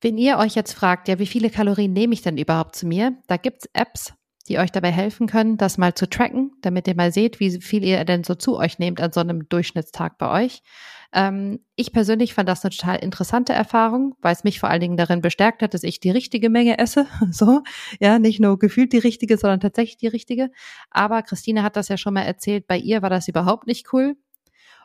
Wenn ihr euch jetzt fragt, ja, wie viele Kalorien nehme ich denn überhaupt zu mir? Da gibt's Apps, die euch dabei helfen können, das mal zu tracken, damit ihr mal seht, wie viel ihr denn so zu euch nehmt an so einem Durchschnittstag bei euch. Ähm, ich persönlich fand das eine total interessante Erfahrung, weil es mich vor allen Dingen darin bestärkt hat, dass ich die richtige Menge esse. So, ja, nicht nur gefühlt die richtige, sondern tatsächlich die richtige. Aber Christine hat das ja schon mal erzählt, bei ihr war das überhaupt nicht cool.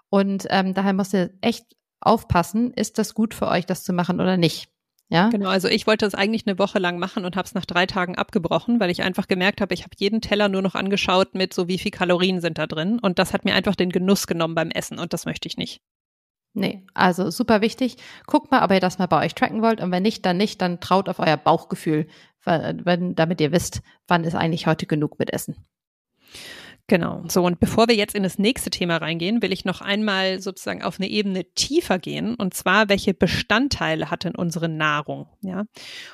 Und ähm, daher musst ihr echt aufpassen, ist das gut für euch, das zu machen oder nicht. Ja? Genau, also ich wollte das eigentlich eine Woche lang machen und habe es nach drei Tagen abgebrochen, weil ich einfach gemerkt habe, ich habe jeden Teller nur noch angeschaut mit so wie viel Kalorien sind da drin und das hat mir einfach den Genuss genommen beim Essen und das möchte ich nicht. Nee, also super wichtig. Guckt mal, ob ihr das mal bei euch tracken wollt und wenn nicht, dann nicht, dann traut auf euer Bauchgefühl, wenn, damit ihr wisst, wann ist eigentlich heute genug mit Essen. Genau. So, und bevor wir jetzt in das nächste Thema reingehen, will ich noch einmal sozusagen auf eine Ebene tiefer gehen, und zwar, welche Bestandteile hat denn unsere Nahrung? Ja.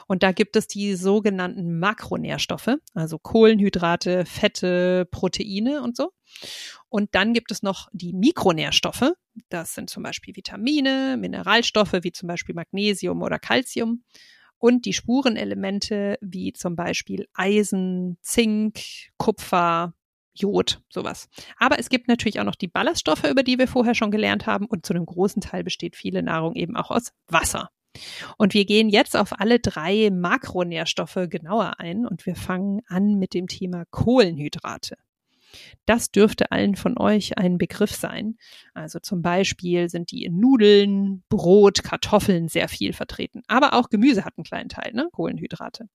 Und da gibt es die sogenannten Makronährstoffe, also Kohlenhydrate, Fette, Proteine und so. Und dann gibt es noch die Mikronährstoffe. Das sind zum Beispiel Vitamine, Mineralstoffe wie zum Beispiel Magnesium oder Calcium und die Spurenelemente wie zum Beispiel Eisen, Zink, Kupfer, Jod, sowas. Aber es gibt natürlich auch noch die Ballaststoffe, über die wir vorher schon gelernt haben. Und zu einem großen Teil besteht viele Nahrung eben auch aus Wasser. Und wir gehen jetzt auf alle drei Makronährstoffe genauer ein und wir fangen an mit dem Thema Kohlenhydrate. Das dürfte allen von euch ein Begriff sein. Also zum Beispiel sind die in Nudeln, Brot, Kartoffeln sehr viel vertreten. Aber auch Gemüse hat einen kleinen Teil, ne? Kohlenhydrate.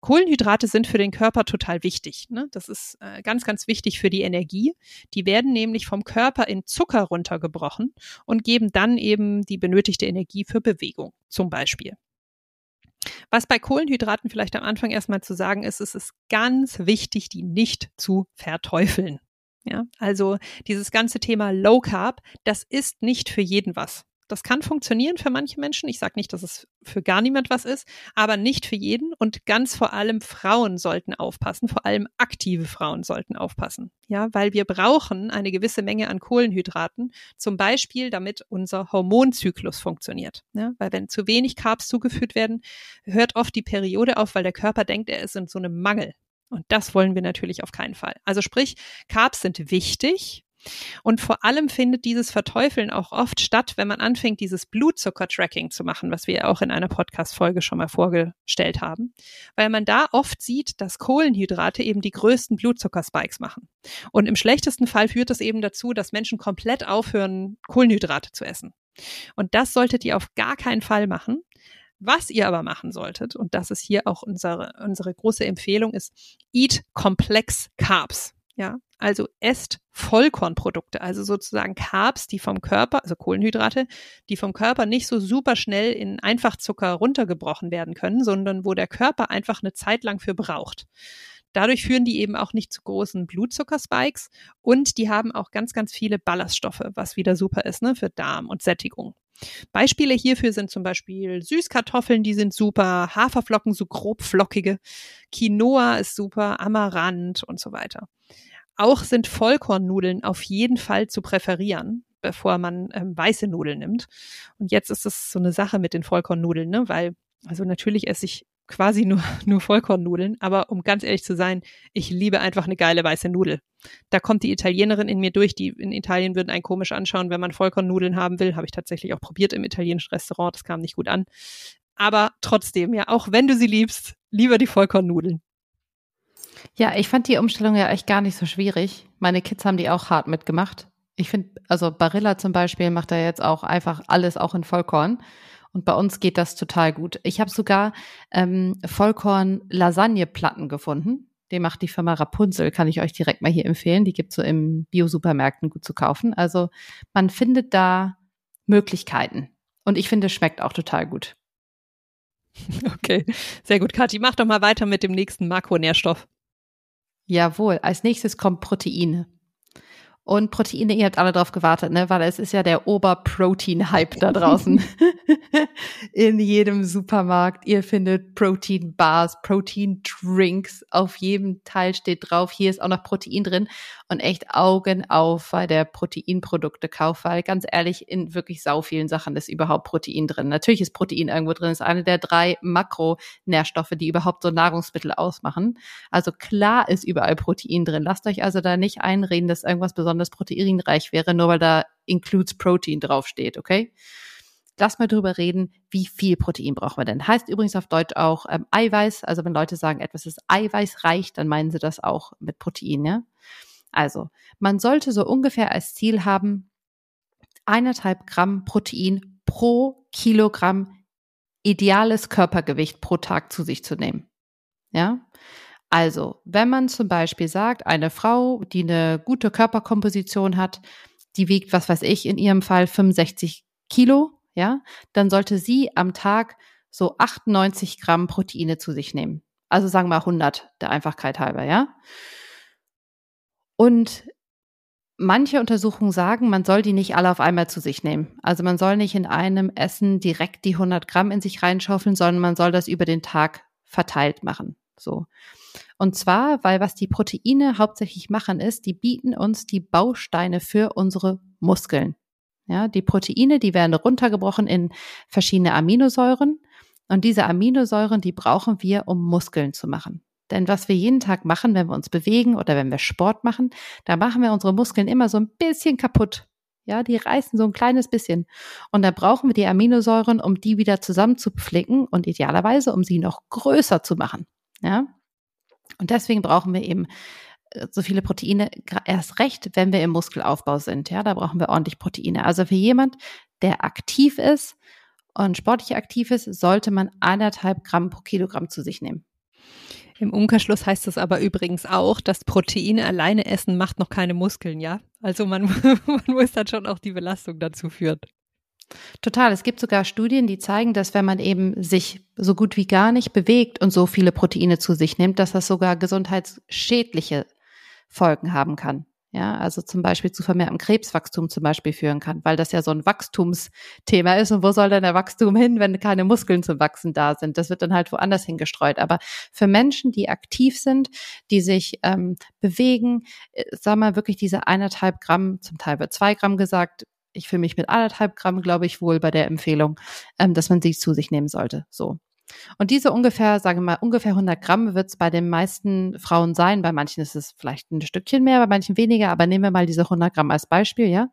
Kohlenhydrate sind für den Körper total wichtig. Ne? Das ist äh, ganz, ganz wichtig für die Energie. Die werden nämlich vom Körper in Zucker runtergebrochen und geben dann eben die benötigte Energie für Bewegung, zum Beispiel. Was bei Kohlenhydraten vielleicht am Anfang erstmal zu sagen ist, ist es ganz wichtig, die nicht zu verteufeln. Ja, also dieses ganze Thema Low Carb, das ist nicht für jeden was. Das kann funktionieren für manche Menschen. Ich sage nicht, dass es für gar niemand was ist, aber nicht für jeden. Und ganz vor allem Frauen sollten aufpassen, vor allem aktive Frauen sollten aufpassen. Ja, weil wir brauchen eine gewisse Menge an Kohlenhydraten, zum Beispiel, damit unser Hormonzyklus funktioniert. Ja, weil wenn zu wenig Carbs zugeführt werden, hört oft die Periode auf, weil der Körper denkt, er ist in so einem Mangel. Und das wollen wir natürlich auf keinen Fall. Also sprich, Carbs sind wichtig, und vor allem findet dieses Verteufeln auch oft statt, wenn man anfängt, dieses Blutzucker-Tracking zu machen, was wir auch in einer Podcast-Folge schon mal vorgestellt haben, weil man da oft sieht, dass Kohlenhydrate eben die größten Blutzuckerspikes machen. Und im schlechtesten Fall führt das eben dazu, dass Menschen komplett aufhören, Kohlenhydrate zu essen. Und das solltet ihr auf gar keinen Fall machen. Was ihr aber machen solltet, und das ist hier auch unsere, unsere große Empfehlung, ist Eat Complex Carbs. Ja, also esst Vollkornprodukte, also sozusagen Carbs, die vom Körper, also Kohlenhydrate, die vom Körper nicht so super schnell in Einfachzucker runtergebrochen werden können, sondern wo der Körper einfach eine Zeit lang für braucht. Dadurch führen die eben auch nicht zu großen Blutzuckerspikes und die haben auch ganz, ganz viele Ballaststoffe, was wieder super ist ne, für Darm und Sättigung. Beispiele hierfür sind zum Beispiel Süßkartoffeln, die sind super, Haferflocken, so grobflockige, Quinoa ist super, Amaranth und so weiter. Auch sind Vollkornnudeln auf jeden Fall zu präferieren, bevor man ähm, weiße Nudeln nimmt. Und jetzt ist es so eine Sache mit den Vollkornnudeln, ne? weil, also natürlich esse ich quasi nur, nur Vollkornnudeln, aber um ganz ehrlich zu sein, ich liebe einfach eine geile weiße Nudel. Da kommt die Italienerin in mir durch, die in Italien würden einen komisch anschauen, wenn man Vollkornnudeln haben will. Habe ich tatsächlich auch probiert im italienischen Restaurant, das kam nicht gut an. Aber trotzdem, ja, auch wenn du sie liebst, lieber die Vollkornnudeln. Ja, ich fand die Umstellung ja echt gar nicht so schwierig. Meine Kids haben die auch hart mitgemacht. Ich finde, also Barilla zum Beispiel macht da jetzt auch einfach alles auch in Vollkorn. Und bei uns geht das total gut. Ich habe sogar ähm, Vollkorn-Lasagneplatten gefunden. Die macht die Firma Rapunzel, kann ich euch direkt mal hier empfehlen. Die gibt's so im Bio-Supermärkten gut zu kaufen. Also man findet da Möglichkeiten. Und ich finde, es schmeckt auch total gut. Okay, sehr gut. Kathi, mach doch mal weiter mit dem nächsten Makronährstoff. Jawohl, als nächstes kommt Proteine. Und Proteine, ihr habt alle drauf gewartet, ne? Weil es ist ja der Oberprotein-Hype da draußen. In jedem Supermarkt. Ihr findet Protein-Bars, Protein-Drinks. Auf jedem Teil steht drauf. Hier ist auch noch Protein drin. Und echt Augen auf bei der Proteinprodukte kauft, weil ganz ehrlich, in wirklich sau vielen Sachen ist überhaupt Protein drin. Natürlich ist Protein irgendwo drin. Das ist eine der drei Makronährstoffe, die überhaupt so Nahrungsmittel ausmachen. Also klar ist überall Protein drin. Lasst euch also da nicht einreden, dass irgendwas besonders besonders proteinreich wäre, nur weil da includes Protein draufsteht, okay? Lass mal drüber reden, wie viel Protein brauchen wir denn. Heißt übrigens auf Deutsch auch ähm, Eiweiß. Also wenn Leute sagen, etwas ist eiweißreich, dann meinen sie das auch mit Protein, ja? Also, man sollte so ungefähr als Ziel haben, eineinhalb Gramm Protein pro Kilogramm ideales Körpergewicht pro Tag zu sich zu nehmen. Ja? Also, wenn man zum Beispiel sagt, eine Frau, die eine gute Körperkomposition hat, die wiegt, was weiß ich, in ihrem Fall 65 Kilo, ja, dann sollte sie am Tag so 98 Gramm Proteine zu sich nehmen. Also sagen wir 100 der Einfachkeit halber, ja. Und manche Untersuchungen sagen, man soll die nicht alle auf einmal zu sich nehmen. Also man soll nicht in einem Essen direkt die 100 Gramm in sich reinschaufeln, sondern man soll das über den Tag verteilt machen. So. Und zwar, weil was die Proteine hauptsächlich machen, ist, die bieten uns die Bausteine für unsere Muskeln. Ja, die Proteine, die werden runtergebrochen in verschiedene Aminosäuren. Und diese Aminosäuren, die brauchen wir, um Muskeln zu machen. Denn was wir jeden Tag machen, wenn wir uns bewegen oder wenn wir Sport machen, da machen wir unsere Muskeln immer so ein bisschen kaputt. Ja, die reißen so ein kleines bisschen. Und da brauchen wir die Aminosäuren, um die wieder zusammenzupflicken und idealerweise, um sie noch größer zu machen. Ja. Und deswegen brauchen wir eben äh, so viele Proteine, erst recht, wenn wir im Muskelaufbau sind. Ja, da brauchen wir ordentlich Proteine. Also für jemand, der aktiv ist und sportlich aktiv ist, sollte man anderthalb Gramm pro Kilogramm zu sich nehmen. Im Umkehrschluss heißt das aber übrigens auch, dass Proteine alleine essen macht noch keine Muskeln, ja? Also man, man muss dann schon auch die Belastung dazu führen. Total. Es gibt sogar Studien, die zeigen, dass wenn man eben sich so gut wie gar nicht bewegt und so viele Proteine zu sich nimmt, dass das sogar gesundheitsschädliche Folgen haben kann. Ja, also zum Beispiel zu vermehrtem Krebswachstum zum Beispiel führen kann, weil das ja so ein Wachstumsthema ist. Und wo soll denn der Wachstum hin, wenn keine Muskeln zum Wachsen da sind? Das wird dann halt woanders hingestreut. Aber für Menschen, die aktiv sind, die sich ähm, bewegen, äh, sag mal wirklich diese eineinhalb Gramm, zum Teil wird zwei Gramm gesagt, ich fühle mich mit anderthalb Gramm, glaube ich, wohl bei der Empfehlung, ähm, dass man sie zu sich nehmen sollte. So. Und diese ungefähr, sagen wir mal, ungefähr 100 Gramm wird es bei den meisten Frauen sein. Bei manchen ist es vielleicht ein Stückchen mehr, bei manchen weniger. Aber nehmen wir mal diese 100 Gramm als Beispiel, ja.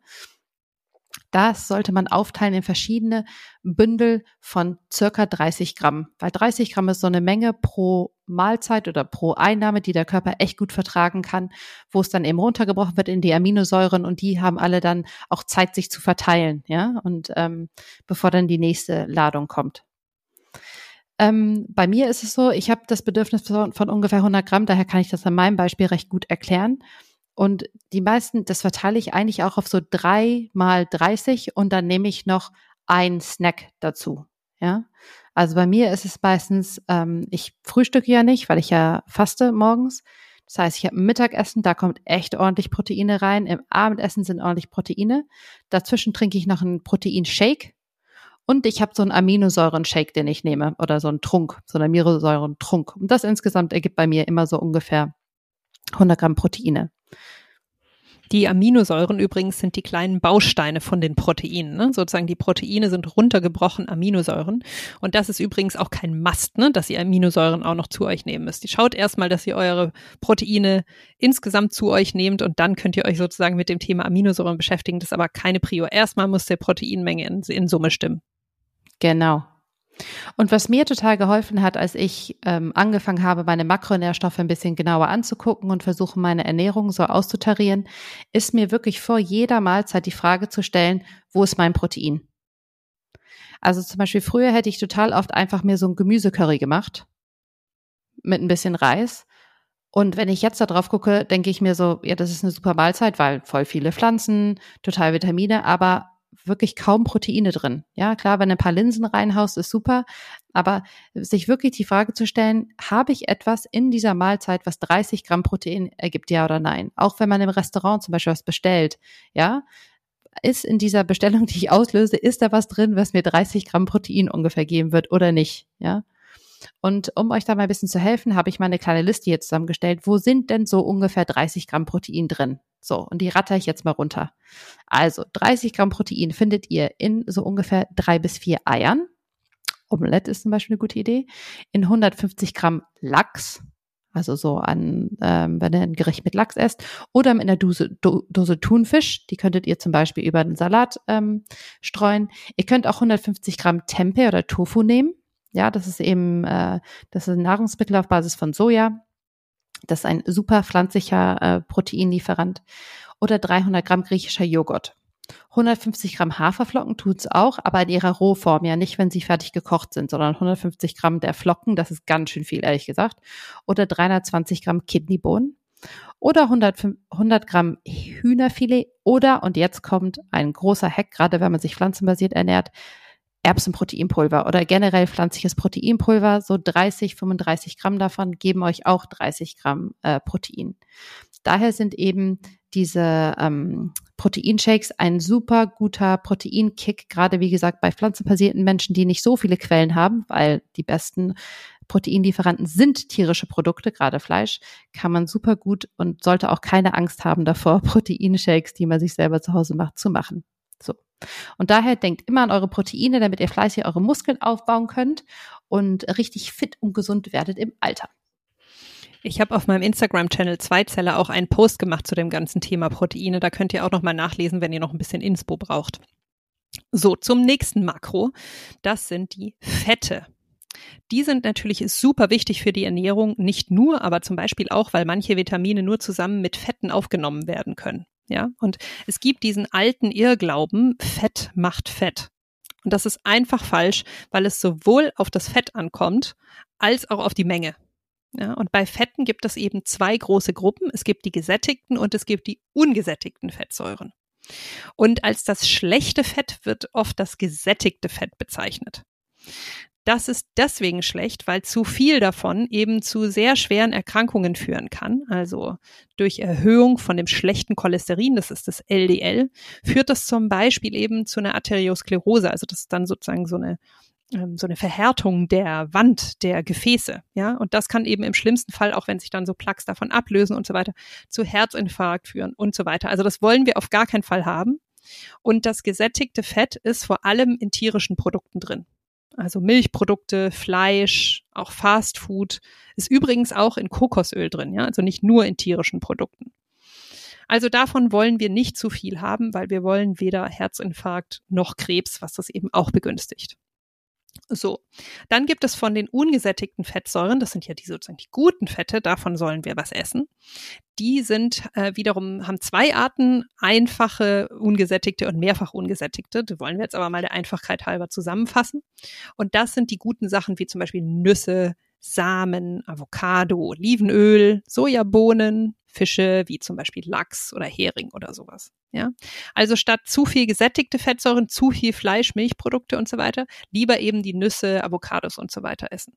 Das sollte man aufteilen in verschiedene Bündel von circa 30 Gramm, weil 30 Gramm ist so eine Menge pro Mahlzeit oder pro Einnahme, die der Körper echt gut vertragen kann, wo es dann eben runtergebrochen wird in die Aminosäuren und die haben alle dann auch Zeit, sich zu verteilen, ja, und ähm, bevor dann die nächste Ladung kommt. Ähm, bei mir ist es so, ich habe das Bedürfnis von, von ungefähr 100 Gramm, daher kann ich das an meinem Beispiel recht gut erklären. Und die meisten, das verteile ich eigentlich auch auf so drei mal 30 und dann nehme ich noch ein Snack dazu. Ja. Also bei mir ist es meistens, ähm, ich frühstücke ja nicht, weil ich ja faste morgens. Das heißt, ich habe Mittagessen, da kommt echt ordentlich Proteine rein. Im Abendessen sind ordentlich Proteine. Dazwischen trinke ich noch einen Proteinshake. Und ich habe so einen Aminosäuren-Shake, den ich nehme. Oder so einen Trunk, so einen Aminosäuren-Trunk. Und das insgesamt ergibt bei mir immer so ungefähr 100 Gramm Proteine. Die Aminosäuren übrigens sind die kleinen Bausteine von den Proteinen. Ne? Sozusagen die Proteine sind runtergebrochen Aminosäuren. Und das ist übrigens auch kein Mast, ne? dass ihr Aminosäuren auch noch zu euch nehmen müsst. Schaut erstmal, dass ihr eure Proteine insgesamt zu euch nehmt und dann könnt ihr euch sozusagen mit dem Thema Aminosäuren beschäftigen. Das ist aber keine Prio. Erstmal muss der Proteinmenge in, in Summe stimmen. Genau. Und was mir total geholfen hat, als ich ähm, angefangen habe, meine Makronährstoffe ein bisschen genauer anzugucken und versuche, meine Ernährung so auszutarieren, ist mir wirklich vor jeder Mahlzeit die Frage zu stellen, wo ist mein Protein? Also zum Beispiel früher hätte ich total oft einfach mir so ein Gemüsecurry gemacht mit ein bisschen Reis. Und wenn ich jetzt da drauf gucke, denke ich mir so, ja, das ist eine super Mahlzeit, weil voll viele Pflanzen, total Vitamine, aber wirklich kaum Proteine drin. Ja, klar, wenn ein paar Linsen reinhaust, ist super. Aber sich wirklich die Frage zu stellen, habe ich etwas in dieser Mahlzeit, was 30 Gramm Protein ergibt, ja oder nein? Auch wenn man im Restaurant zum Beispiel was bestellt, ja, ist in dieser Bestellung, die ich auslöse, ist da was drin, was mir 30 Gramm Protein ungefähr geben wird oder nicht, ja? Und um euch da mal ein bisschen zu helfen, habe ich mal eine kleine Liste hier zusammengestellt. Wo sind denn so ungefähr 30 Gramm Protein drin? So, und die ratter ich jetzt mal runter. Also 30 Gramm Protein findet ihr in so ungefähr drei bis vier Eiern. Omelette ist zum Beispiel eine gute Idee. In 150 Gramm Lachs, also so an, ähm, wenn ihr ein Gericht mit Lachs esst, oder mit einer Dose, Do, Dose Thunfisch, die könntet ihr zum Beispiel über den Salat ähm, streuen. Ihr könnt auch 150 Gramm Tempeh oder Tofu nehmen. Ja, das ist eben, äh, das ist ein Nahrungsmittel auf Basis von Soja. Das ist ein super pflanzlicher äh, Proteinlieferant. Oder 300 Gramm griechischer Joghurt. 150 Gramm Haferflocken tut's auch, aber in ihrer Rohform, ja nicht, wenn sie fertig gekocht sind, sondern 150 Gramm der Flocken, das ist ganz schön viel, ehrlich gesagt. Oder 320 Gramm Kidneybohnen. Oder 100, 100 Gramm Hühnerfilet. Oder, und jetzt kommt ein großer Hack, gerade wenn man sich pflanzenbasiert ernährt, Erbsenproteinpulver oder generell pflanzliches Proteinpulver, so 30, 35 Gramm davon geben euch auch 30 Gramm äh, Protein. Daher sind eben diese ähm, Proteinshakes ein super guter Proteinkick, gerade wie gesagt bei pflanzenbasierten Menschen, die nicht so viele Quellen haben, weil die besten Proteinlieferanten sind tierische Produkte, gerade Fleisch, kann man super gut und sollte auch keine Angst haben davor, Proteinshakes, die man sich selber zu Hause macht, zu machen. Und daher denkt immer an eure Proteine, damit ihr fleißig eure Muskeln aufbauen könnt und richtig fit und gesund werdet im Alter. Ich habe auf meinem Instagram-Channel Zweizelle auch einen Post gemacht zu dem ganzen Thema Proteine. Da könnt ihr auch noch mal nachlesen, wenn ihr noch ein bisschen Inspo braucht. So, zum nächsten Makro. Das sind die Fette. Die sind natürlich super wichtig für die Ernährung, nicht nur, aber zum Beispiel auch, weil manche Vitamine nur zusammen mit Fetten aufgenommen werden können. Ja, und es gibt diesen alten Irrglauben, Fett macht Fett. Und das ist einfach falsch, weil es sowohl auf das Fett ankommt, als auch auf die Menge. Ja, und bei Fetten gibt es eben zwei große Gruppen. Es gibt die gesättigten und es gibt die ungesättigten Fettsäuren. Und als das schlechte Fett wird oft das gesättigte Fett bezeichnet. Das ist deswegen schlecht, weil zu viel davon eben zu sehr schweren Erkrankungen führen kann. Also durch Erhöhung von dem schlechten Cholesterin, das ist das LDL, führt das zum Beispiel eben zu einer Arteriosklerose. Also das ist dann sozusagen so eine ähm, so eine Verhärtung der Wand der Gefäße, ja, und das kann eben im schlimmsten Fall, auch wenn sich dann so Plaques davon ablösen und so weiter, zu Herzinfarkt führen und so weiter. Also das wollen wir auf gar keinen Fall haben. Und das gesättigte Fett ist vor allem in tierischen Produkten drin. Also Milchprodukte, Fleisch, auch Fastfood, ist übrigens auch in Kokosöl drin, ja, also nicht nur in tierischen Produkten. Also davon wollen wir nicht zu viel haben, weil wir wollen weder Herzinfarkt noch Krebs, was das eben auch begünstigt. So, dann gibt es von den ungesättigten Fettsäuren, das sind ja die sozusagen die guten Fette, davon sollen wir was essen. Die sind äh, wiederum, haben zwei Arten, einfache ungesättigte und mehrfach ungesättigte. Die wollen wir jetzt aber mal der Einfachheit halber zusammenfassen. Und das sind die guten Sachen wie zum Beispiel Nüsse, Samen, Avocado, Olivenöl, Sojabohnen, Fische wie zum Beispiel Lachs oder Hering oder sowas. Ja, also statt zu viel gesättigte Fettsäuren, zu viel Fleisch, Milchprodukte und so weiter, lieber eben die Nüsse, Avocados und so weiter essen.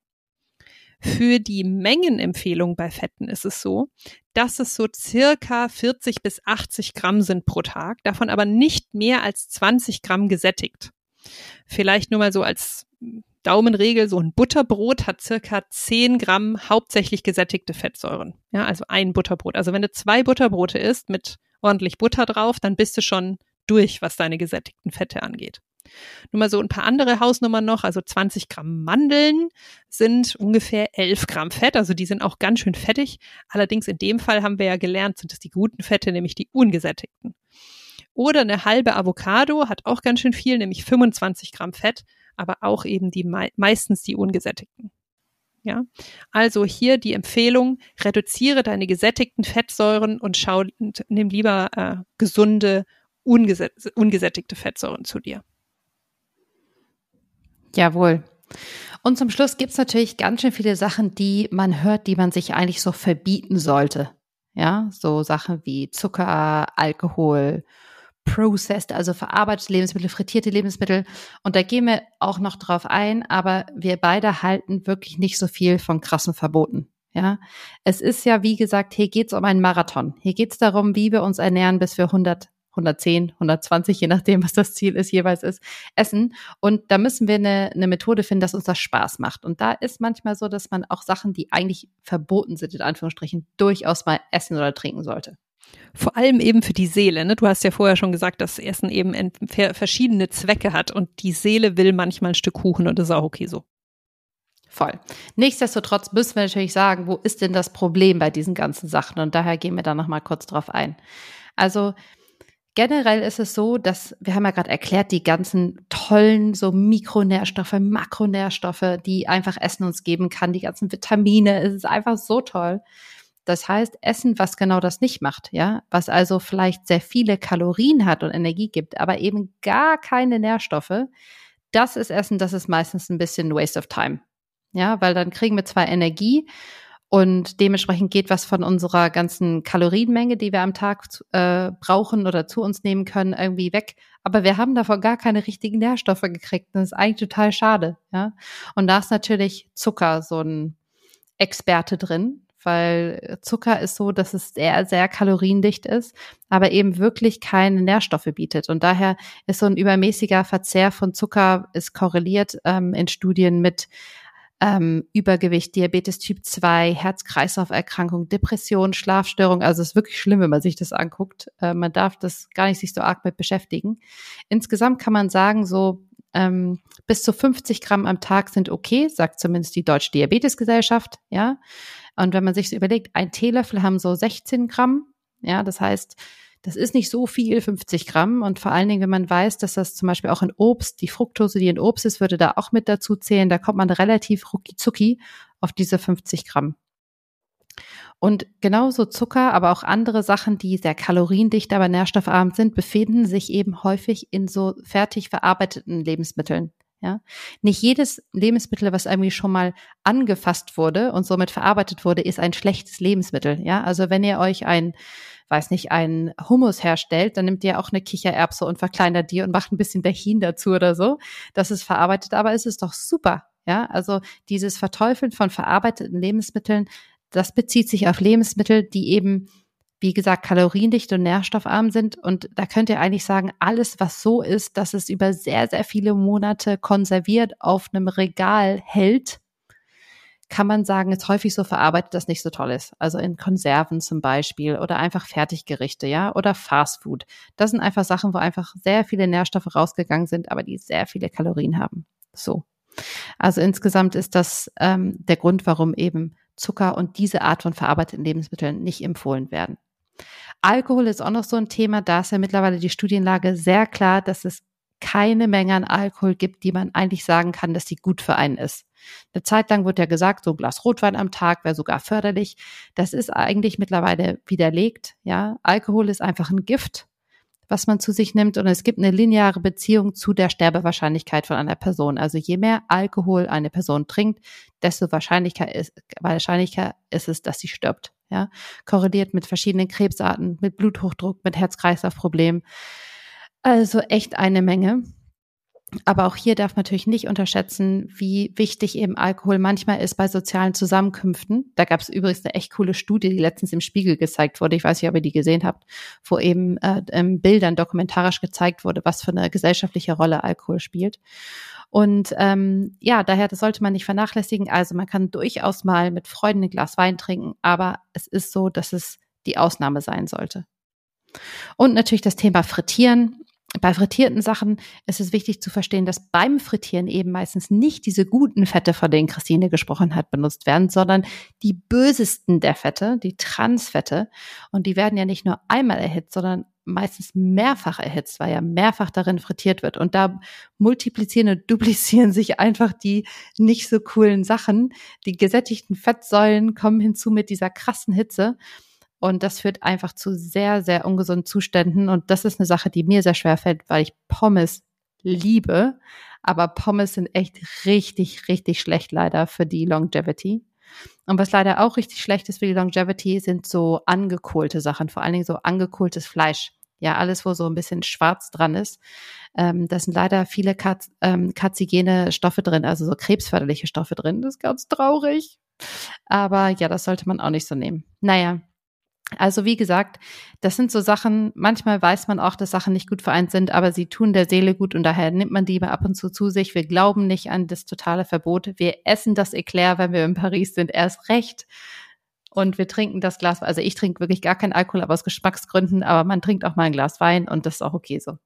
Für die Mengenempfehlung bei Fetten ist es so, dass es so circa 40 bis 80 Gramm sind pro Tag, davon aber nicht mehr als 20 Gramm gesättigt. Vielleicht nur mal so als Daumenregel, so ein Butterbrot hat circa 10 Gramm hauptsächlich gesättigte Fettsäuren. Ja, also ein Butterbrot. Also wenn du zwei Butterbrote isst mit ordentlich Butter drauf, dann bist du schon durch, was deine gesättigten Fette angeht. Nur mal so ein paar andere Hausnummern noch. Also 20 Gramm Mandeln sind ungefähr 11 Gramm Fett. Also die sind auch ganz schön fettig. Allerdings in dem Fall haben wir ja gelernt, sind es die guten Fette, nämlich die ungesättigten. Oder eine halbe Avocado hat auch ganz schön viel, nämlich 25 Gramm Fett aber auch eben die meistens die ungesättigten. Ja, also hier die Empfehlung: Reduziere deine gesättigten Fettsäuren und schau, nimm lieber äh, gesunde ungesättigte Fettsäuren zu dir. Jawohl. Und zum Schluss gibt es natürlich ganz schön viele Sachen, die man hört, die man sich eigentlich so verbieten sollte. Ja, so Sachen wie Zucker, Alkohol, processed, also verarbeitete Lebensmittel, frittierte Lebensmittel. Und da gehen wir auch noch drauf ein, aber wir beide halten wirklich nicht so viel von krassen Verboten. Ja, es ist ja, wie gesagt, hier geht es um einen Marathon. Hier geht es darum, wie wir uns ernähren, bis wir 100 110, 120, je nachdem, was das Ziel ist, jeweils ist, essen. Und da müssen wir eine, eine Methode finden, dass uns das Spaß macht. Und da ist manchmal so, dass man auch Sachen, die eigentlich verboten sind, in Anführungsstrichen, durchaus mal essen oder trinken sollte. Vor allem eben für die Seele. Ne? Du hast ja vorher schon gesagt, dass Essen eben verschiedene Zwecke hat und die Seele will manchmal ein Stück Kuchen und das ist auch okay so. Voll. Nichtsdestotrotz müssen wir natürlich sagen, wo ist denn das Problem bei diesen ganzen Sachen? Und daher gehen wir da nochmal kurz drauf ein. Also generell ist es so, dass wir haben ja gerade erklärt, die ganzen tollen so Mikronährstoffe, Makronährstoffe, die einfach Essen uns geben kann, die ganzen Vitamine, es ist einfach so toll. Das heißt, Essen, was genau das nicht macht, ja, was also vielleicht sehr viele Kalorien hat und Energie gibt, aber eben gar keine Nährstoffe, das ist Essen, das ist meistens ein bisschen Waste of Time. Ja, weil dann kriegen wir zwar Energie und dementsprechend geht was von unserer ganzen Kalorienmenge, die wir am Tag äh, brauchen oder zu uns nehmen können, irgendwie weg. Aber wir haben davon gar keine richtigen Nährstoffe gekriegt. Das ist eigentlich total schade. Ja, und da ist natürlich Zucker so ein Experte drin, weil Zucker ist so, dass es sehr, sehr kaloriendicht ist, aber eben wirklich keine Nährstoffe bietet. Und daher ist so ein übermäßiger Verzehr von Zucker ist korreliert ähm, in Studien mit ähm, Übergewicht, Diabetes Typ 2, Herz-Kreislauf-Erkrankung, Depression, Schlafstörung. Also es ist wirklich schlimm, wenn man sich das anguckt. Äh, man darf das gar nicht sich so arg mit beschäftigen. Insgesamt kann man sagen, so ähm, bis zu 50 Gramm am Tag sind okay, sagt zumindest die Deutsche Diabetesgesellschaft, ja. Und wenn man sich so überlegt, ein Teelöffel haben so 16 Gramm, ja, das heißt, das ist nicht so viel, 50 Gramm. Und vor allen Dingen, wenn man weiß, dass das zum Beispiel auch in Obst, die Fructose, die in Obst ist, würde da auch mit dazu zählen. Da kommt man relativ rucki zucki auf diese 50 Gramm. Und genauso Zucker, aber auch andere Sachen, die sehr kaloriendicht, aber nährstoffarm sind, befinden sich eben häufig in so fertig verarbeiteten Lebensmitteln. Ja, nicht jedes Lebensmittel, was irgendwie schon mal angefasst wurde und somit verarbeitet wurde, ist ein schlechtes Lebensmittel. Ja, also wenn ihr euch ein, weiß nicht, ein Hummus herstellt, dann nimmt ihr auch eine Kichererbse und verkleinert die und macht ein bisschen Dahin dazu oder so. Das ist verarbeitet, aber es ist doch super. Ja, also dieses Verteufeln von verarbeiteten Lebensmitteln, das bezieht sich auf Lebensmittel, die eben wie gesagt, kaloriendicht und nährstoffarm sind. Und da könnt ihr eigentlich sagen, alles, was so ist, dass es über sehr, sehr viele Monate konserviert auf einem Regal hält, kann man sagen, ist häufig so verarbeitet, dass nicht so toll ist. Also in Konserven zum Beispiel oder einfach Fertiggerichte, ja, oder Fastfood. Das sind einfach Sachen, wo einfach sehr viele Nährstoffe rausgegangen sind, aber die sehr viele Kalorien haben. So. Also insgesamt ist das ähm, der Grund, warum eben Zucker und diese Art von verarbeiteten Lebensmitteln nicht empfohlen werden. Alkohol ist auch noch so ein Thema. Da ist ja mittlerweile die Studienlage sehr klar, dass es keine Menge an Alkohol gibt, die man eigentlich sagen kann, dass sie gut für einen ist. Eine Zeit lang wird ja gesagt, so ein Glas Rotwein am Tag wäre sogar förderlich. Das ist eigentlich mittlerweile widerlegt. Ja, Alkohol ist einfach ein Gift was man zu sich nimmt. Und es gibt eine lineare Beziehung zu der Sterbewahrscheinlichkeit von einer Person. Also je mehr Alkohol eine Person trinkt, desto wahrscheinlicher ist, wahrscheinlicher ist es, dass sie stirbt. Ja, korreliert mit verschiedenen Krebsarten, mit Bluthochdruck, mit Herz-Kreislauf-Problemen. Also echt eine Menge. Aber auch hier darf man natürlich nicht unterschätzen, wie wichtig eben Alkohol manchmal ist bei sozialen Zusammenkünften. Da gab es übrigens eine echt coole Studie, die letztens im Spiegel gezeigt wurde. Ich weiß nicht, ob ihr die gesehen habt, wo eben äh, Bildern dokumentarisch gezeigt wurde, was für eine gesellschaftliche Rolle Alkohol spielt. Und ähm, ja, daher das sollte man nicht vernachlässigen. Also man kann durchaus mal mit Freunden ein Glas Wein trinken, aber es ist so, dass es die Ausnahme sein sollte. Und natürlich das Thema Frittieren bei frittierten Sachen ist es wichtig zu verstehen, dass beim Frittieren eben meistens nicht diese guten Fette, von denen Christine gesprochen hat, benutzt werden, sondern die bösesten der Fette, die Transfette. Und die werden ja nicht nur einmal erhitzt, sondern meistens mehrfach erhitzt, weil ja mehrfach darin frittiert wird. Und da multiplizieren und duplizieren sich einfach die nicht so coolen Sachen. Die gesättigten Fettsäulen kommen hinzu mit dieser krassen Hitze. Und das führt einfach zu sehr, sehr ungesunden Zuständen. Und das ist eine Sache, die mir sehr schwer fällt, weil ich Pommes liebe. Aber Pommes sind echt richtig, richtig schlecht leider für die Longevity. Und was leider auch richtig schlecht ist für die Longevity, sind so angekohlte Sachen, vor allen Dingen so angekohltes Fleisch. Ja, alles, wo so ein bisschen schwarz dran ist. Ähm, da sind leider viele Kat ähm, karzigene Stoffe drin, also so krebsförderliche Stoffe drin. Das ist ganz traurig. Aber ja, das sollte man auch nicht so nehmen. Naja, also wie gesagt, das sind so Sachen, manchmal weiß man auch, dass Sachen nicht gut vereint sind, aber sie tun der Seele gut und daher nimmt man die immer ab und zu zu sich. Wir glauben nicht an das totale Verbot. Wir essen das Eclair, wenn wir in Paris sind, erst recht. Und wir trinken das Glas, also ich trinke wirklich gar keinen Alkohol, aber aus Geschmacksgründen, aber man trinkt auch mal ein Glas Wein und das ist auch okay so.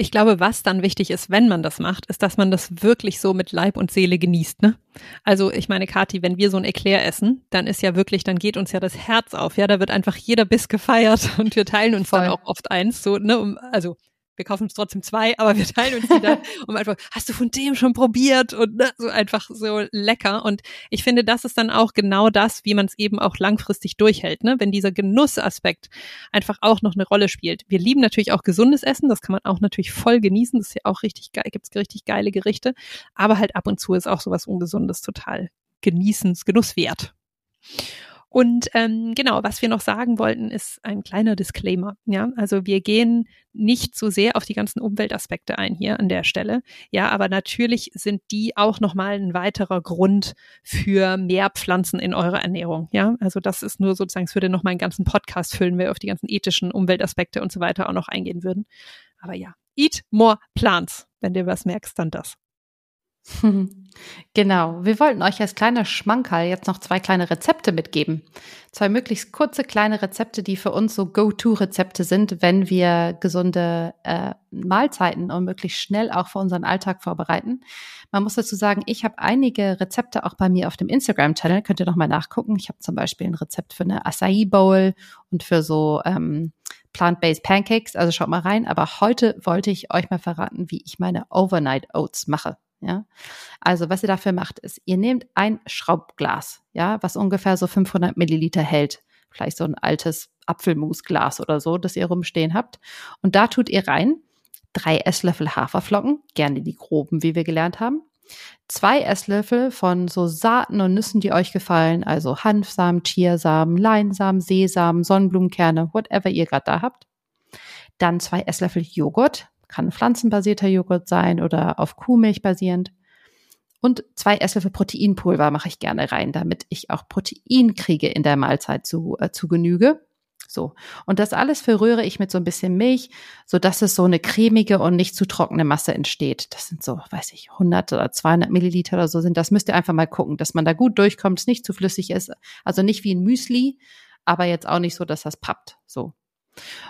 Ich glaube, was dann wichtig ist, wenn man das macht, ist, dass man das wirklich so mit Leib und Seele genießt. Ne? Also ich meine, Kathi, wenn wir so ein Eclair essen, dann ist ja wirklich, dann geht uns ja das Herz auf. Ja, da wird einfach jeder Biss gefeiert und wir teilen uns Voll. dann auch oft eins. So, ne, also wir kaufen uns trotzdem zwei, aber wir teilen uns die dann um einfach, hast du von dem schon probiert? Und ne, so einfach so lecker. Und ich finde, das ist dann auch genau das, wie man es eben auch langfristig durchhält, ne? Wenn dieser Genussaspekt einfach auch noch eine Rolle spielt. Wir lieben natürlich auch gesundes Essen, das kann man auch natürlich voll genießen. Das ist ja auch richtig geil, gibt's richtig geile Gerichte. Aber halt ab und zu ist auch sowas Ungesundes total genießens, genusswert. Und ähm, genau, was wir noch sagen wollten, ist ein kleiner Disclaimer. Ja, also wir gehen nicht so sehr auf die ganzen Umweltaspekte ein hier an der Stelle. Ja, aber natürlich sind die auch nochmal ein weiterer Grund für mehr Pflanzen in eurer Ernährung. Ja, also das ist nur sozusagen, es würde nochmal einen ganzen Podcast füllen, wenn wir auf die ganzen ethischen Umweltaspekte und so weiter auch noch eingehen würden. Aber ja, eat more plants. Wenn du was merkst, dann das. Genau. Wir wollten euch als kleiner Schmankerl jetzt noch zwei kleine Rezepte mitgeben. Zwei möglichst kurze kleine Rezepte, die für uns so Go-To-Rezepte sind, wenn wir gesunde äh, Mahlzeiten und möglichst schnell auch für unseren Alltag vorbereiten. Man muss dazu sagen, ich habe einige Rezepte auch bei mir auf dem Instagram-Channel. Könnt ihr noch mal nachgucken. Ich habe zum Beispiel ein Rezept für eine Acai Bowl und für so ähm, Plant-Based Pancakes. Also schaut mal rein. Aber heute wollte ich euch mal verraten, wie ich meine Overnight Oats mache. Ja, also was ihr dafür macht, ist, ihr nehmt ein Schraubglas, ja, was ungefähr so 500 Milliliter hält, vielleicht so ein altes Apfelmusglas oder so, das ihr rumstehen habt. Und da tut ihr rein drei Esslöffel Haferflocken, gerne die groben, wie wir gelernt haben. Zwei Esslöffel von so Saaten und Nüssen, die euch gefallen, also Hanfsamen, Chiasamen, Leinsamen, Seesamen, Sonnenblumenkerne, whatever ihr gerade da habt. Dann zwei Esslöffel Joghurt, kann pflanzenbasierter Joghurt sein oder auf Kuhmilch basierend. Und zwei Esslöffel Proteinpulver mache ich gerne rein, damit ich auch Protein kriege in der Mahlzeit zu, äh, zu Genüge. So. Und das alles verrühre ich mit so ein bisschen Milch, so dass es so eine cremige und nicht zu trockene Masse entsteht. Das sind so, weiß ich, 100 oder 200 Milliliter oder so sind. Das müsst ihr einfach mal gucken, dass man da gut durchkommt, es nicht zu flüssig ist. Also nicht wie ein Müsli, aber jetzt auch nicht so, dass das pappt. So.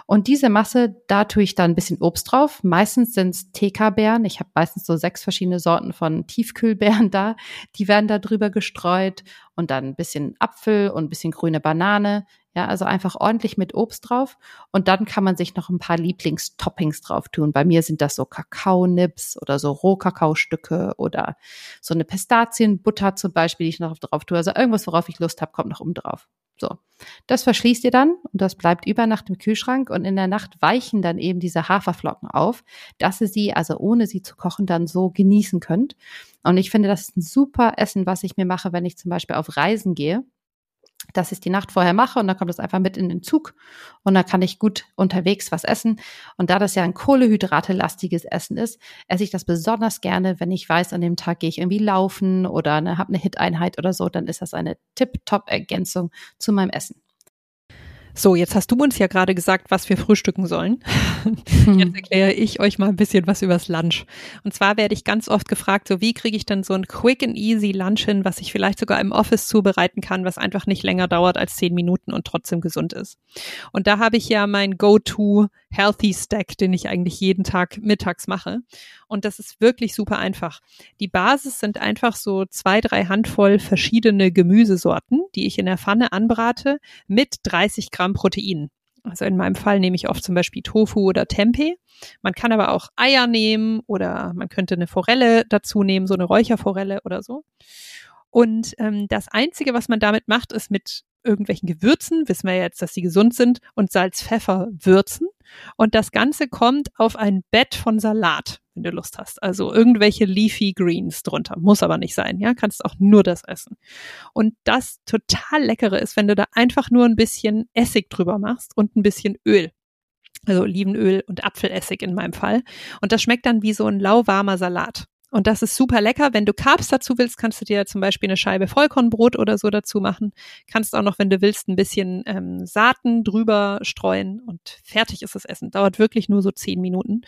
Und diese Masse, da tue ich dann ein bisschen Obst drauf. Meistens sind es TK-Beeren. Ich habe meistens so sechs verschiedene Sorten von Tiefkühlbeeren da. Die werden da drüber gestreut und dann ein bisschen Apfel und ein bisschen grüne Banane. Ja, also einfach ordentlich mit Obst drauf. Und dann kann man sich noch ein paar Lieblingstoppings drauf tun. Bei mir sind das so Kakaonips oder so Rohkakaostücke oder so eine Pistazienbutter zum Beispiel, die ich noch drauf tue. Also irgendwas, worauf ich Lust habe, kommt noch oben drauf. So, das verschließt ihr dann und das bleibt über Nacht im Kühlschrank und in der Nacht weichen dann eben diese Haferflocken auf, dass ihr sie, also ohne sie zu kochen, dann so genießen könnt. Und ich finde, das ist ein super Essen, was ich mir mache, wenn ich zum Beispiel auf Reisen gehe dass ich die Nacht vorher mache und dann kommt es einfach mit in den Zug und dann kann ich gut unterwegs was essen. Und da das ja ein Kohlehydrate-lastiges Essen ist, esse ich das besonders gerne, wenn ich weiß, an dem Tag gehe ich irgendwie laufen oder ne, habe eine Hit-Einheit oder so, dann ist das eine tip-top-Ergänzung zu meinem Essen. So, jetzt hast du uns ja gerade gesagt, was wir frühstücken sollen. Jetzt erkläre ich euch mal ein bisschen was übers Lunch. Und zwar werde ich ganz oft gefragt, so wie kriege ich denn so ein quick and easy Lunch hin, was ich vielleicht sogar im Office zubereiten kann, was einfach nicht länger dauert als zehn Minuten und trotzdem gesund ist. Und da habe ich ja mein Go-to Healthy Stack, den ich eigentlich jeden Tag mittags mache. Und das ist wirklich super einfach. Die Basis sind einfach so zwei, drei Handvoll verschiedene Gemüsesorten, die ich in der Pfanne anbrate mit 30 Gramm Protein. Also in meinem Fall nehme ich oft zum Beispiel Tofu oder Tempeh. Man kann aber auch Eier nehmen oder man könnte eine Forelle dazu nehmen, so eine Räucherforelle oder so. Und ähm, das Einzige, was man damit macht, ist mit irgendwelchen Gewürzen, wissen wir jetzt, dass sie gesund sind, und Salz, Pfeffer würzen. Und das Ganze kommt auf ein Bett von Salat, wenn du Lust hast. Also irgendwelche Leafy Greens drunter. Muss aber nicht sein, ja. Kannst auch nur das essen. Und das total leckere ist, wenn du da einfach nur ein bisschen Essig drüber machst und ein bisschen Öl. Also Olivenöl und Apfelessig in meinem Fall. Und das schmeckt dann wie so ein lauwarmer Salat. Und das ist super lecker. Wenn du Carbs dazu willst, kannst du dir zum Beispiel eine Scheibe Vollkornbrot oder so dazu machen. Kannst auch noch, wenn du willst, ein bisschen ähm, Saaten drüber streuen und fertig ist das Essen. Dauert wirklich nur so zehn Minuten.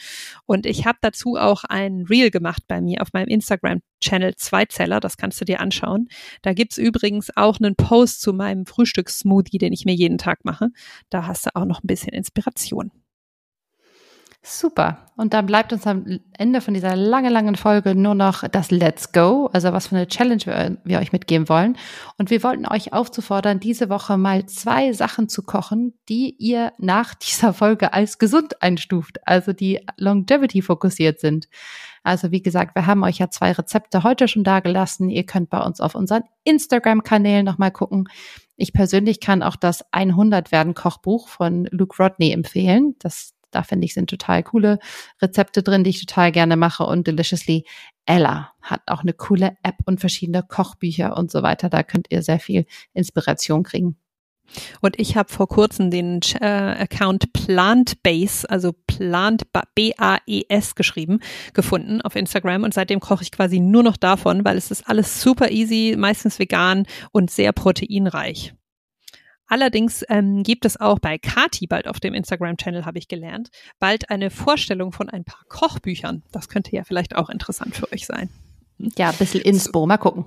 Und ich habe dazu auch ein Reel gemacht bei mir auf meinem Instagram-Channel Zweizeller. Das kannst du dir anschauen. Da gibt's übrigens auch einen Post zu meinem Frühstückssmoothie, den ich mir jeden Tag mache. Da hast du auch noch ein bisschen Inspiration. Super. Und dann bleibt uns am Ende von dieser langen, langen Folge nur noch das Let's Go, also was für eine Challenge wir, wir, euch mitgeben wollen. Und wir wollten euch aufzufordern, diese Woche mal zwei Sachen zu kochen, die ihr nach dieser Folge als gesund einstuft, also die Longevity fokussiert sind. Also wie gesagt, wir haben euch ja zwei Rezepte heute schon dagelassen. Ihr könnt bei uns auf unseren Instagram-Kanälen nochmal gucken. Ich persönlich kann auch das 100 werden Kochbuch von Luke Rodney empfehlen. Das da finde ich, sind total coole Rezepte drin, die ich total gerne mache. Und Deliciously Ella hat auch eine coole App und verschiedene Kochbücher und so weiter. Da könnt ihr sehr viel Inspiration kriegen. Und ich habe vor kurzem den äh, Account Plantbase, also Plant B-A-E-S geschrieben, gefunden auf Instagram und seitdem koche ich quasi nur noch davon, weil es ist alles super easy, meistens vegan und sehr proteinreich. Allerdings ähm, gibt es auch bei Kati bald auf dem Instagram-Channel, habe ich gelernt, bald eine Vorstellung von ein paar Kochbüchern. Das könnte ja vielleicht auch interessant für euch sein. Ja, ein bisschen Inspo, mal gucken.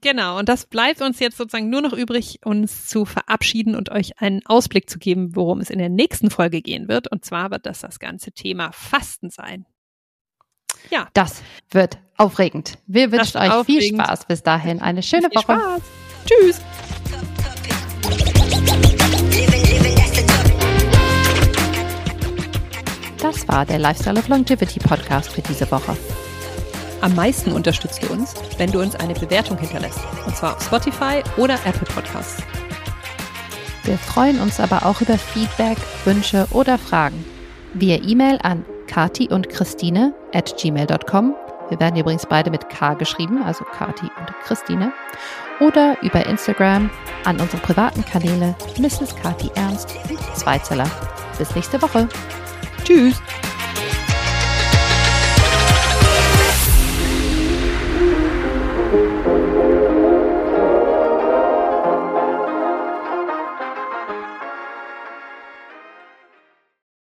Genau, und das bleibt uns jetzt sozusagen nur noch übrig, uns zu verabschieden und euch einen Ausblick zu geben, worum es in der nächsten Folge gehen wird. Und zwar wird das das ganze Thema Fasten sein. Ja. Das wird aufregend. Wir wünschen euch aufregend. viel Spaß bis dahin. Eine schöne viel Woche. Spaß. Tschüss. Das war der Lifestyle of Longevity Podcast für diese Woche. Am meisten unterstützt du uns, wenn du uns eine Bewertung hinterlässt. Und zwar auf Spotify oder Apple Podcasts. Wir freuen uns aber auch über Feedback, Wünsche oder Fragen. Via E-Mail an kati und Christine at gmail.com. Wir werden übrigens beide mit K geschrieben, also Kati und Christine. Oder über Instagram an unsere privaten Kanäle Mrs. Kati Ernst und Zweizeller. Bis nächste Woche. Tschüss.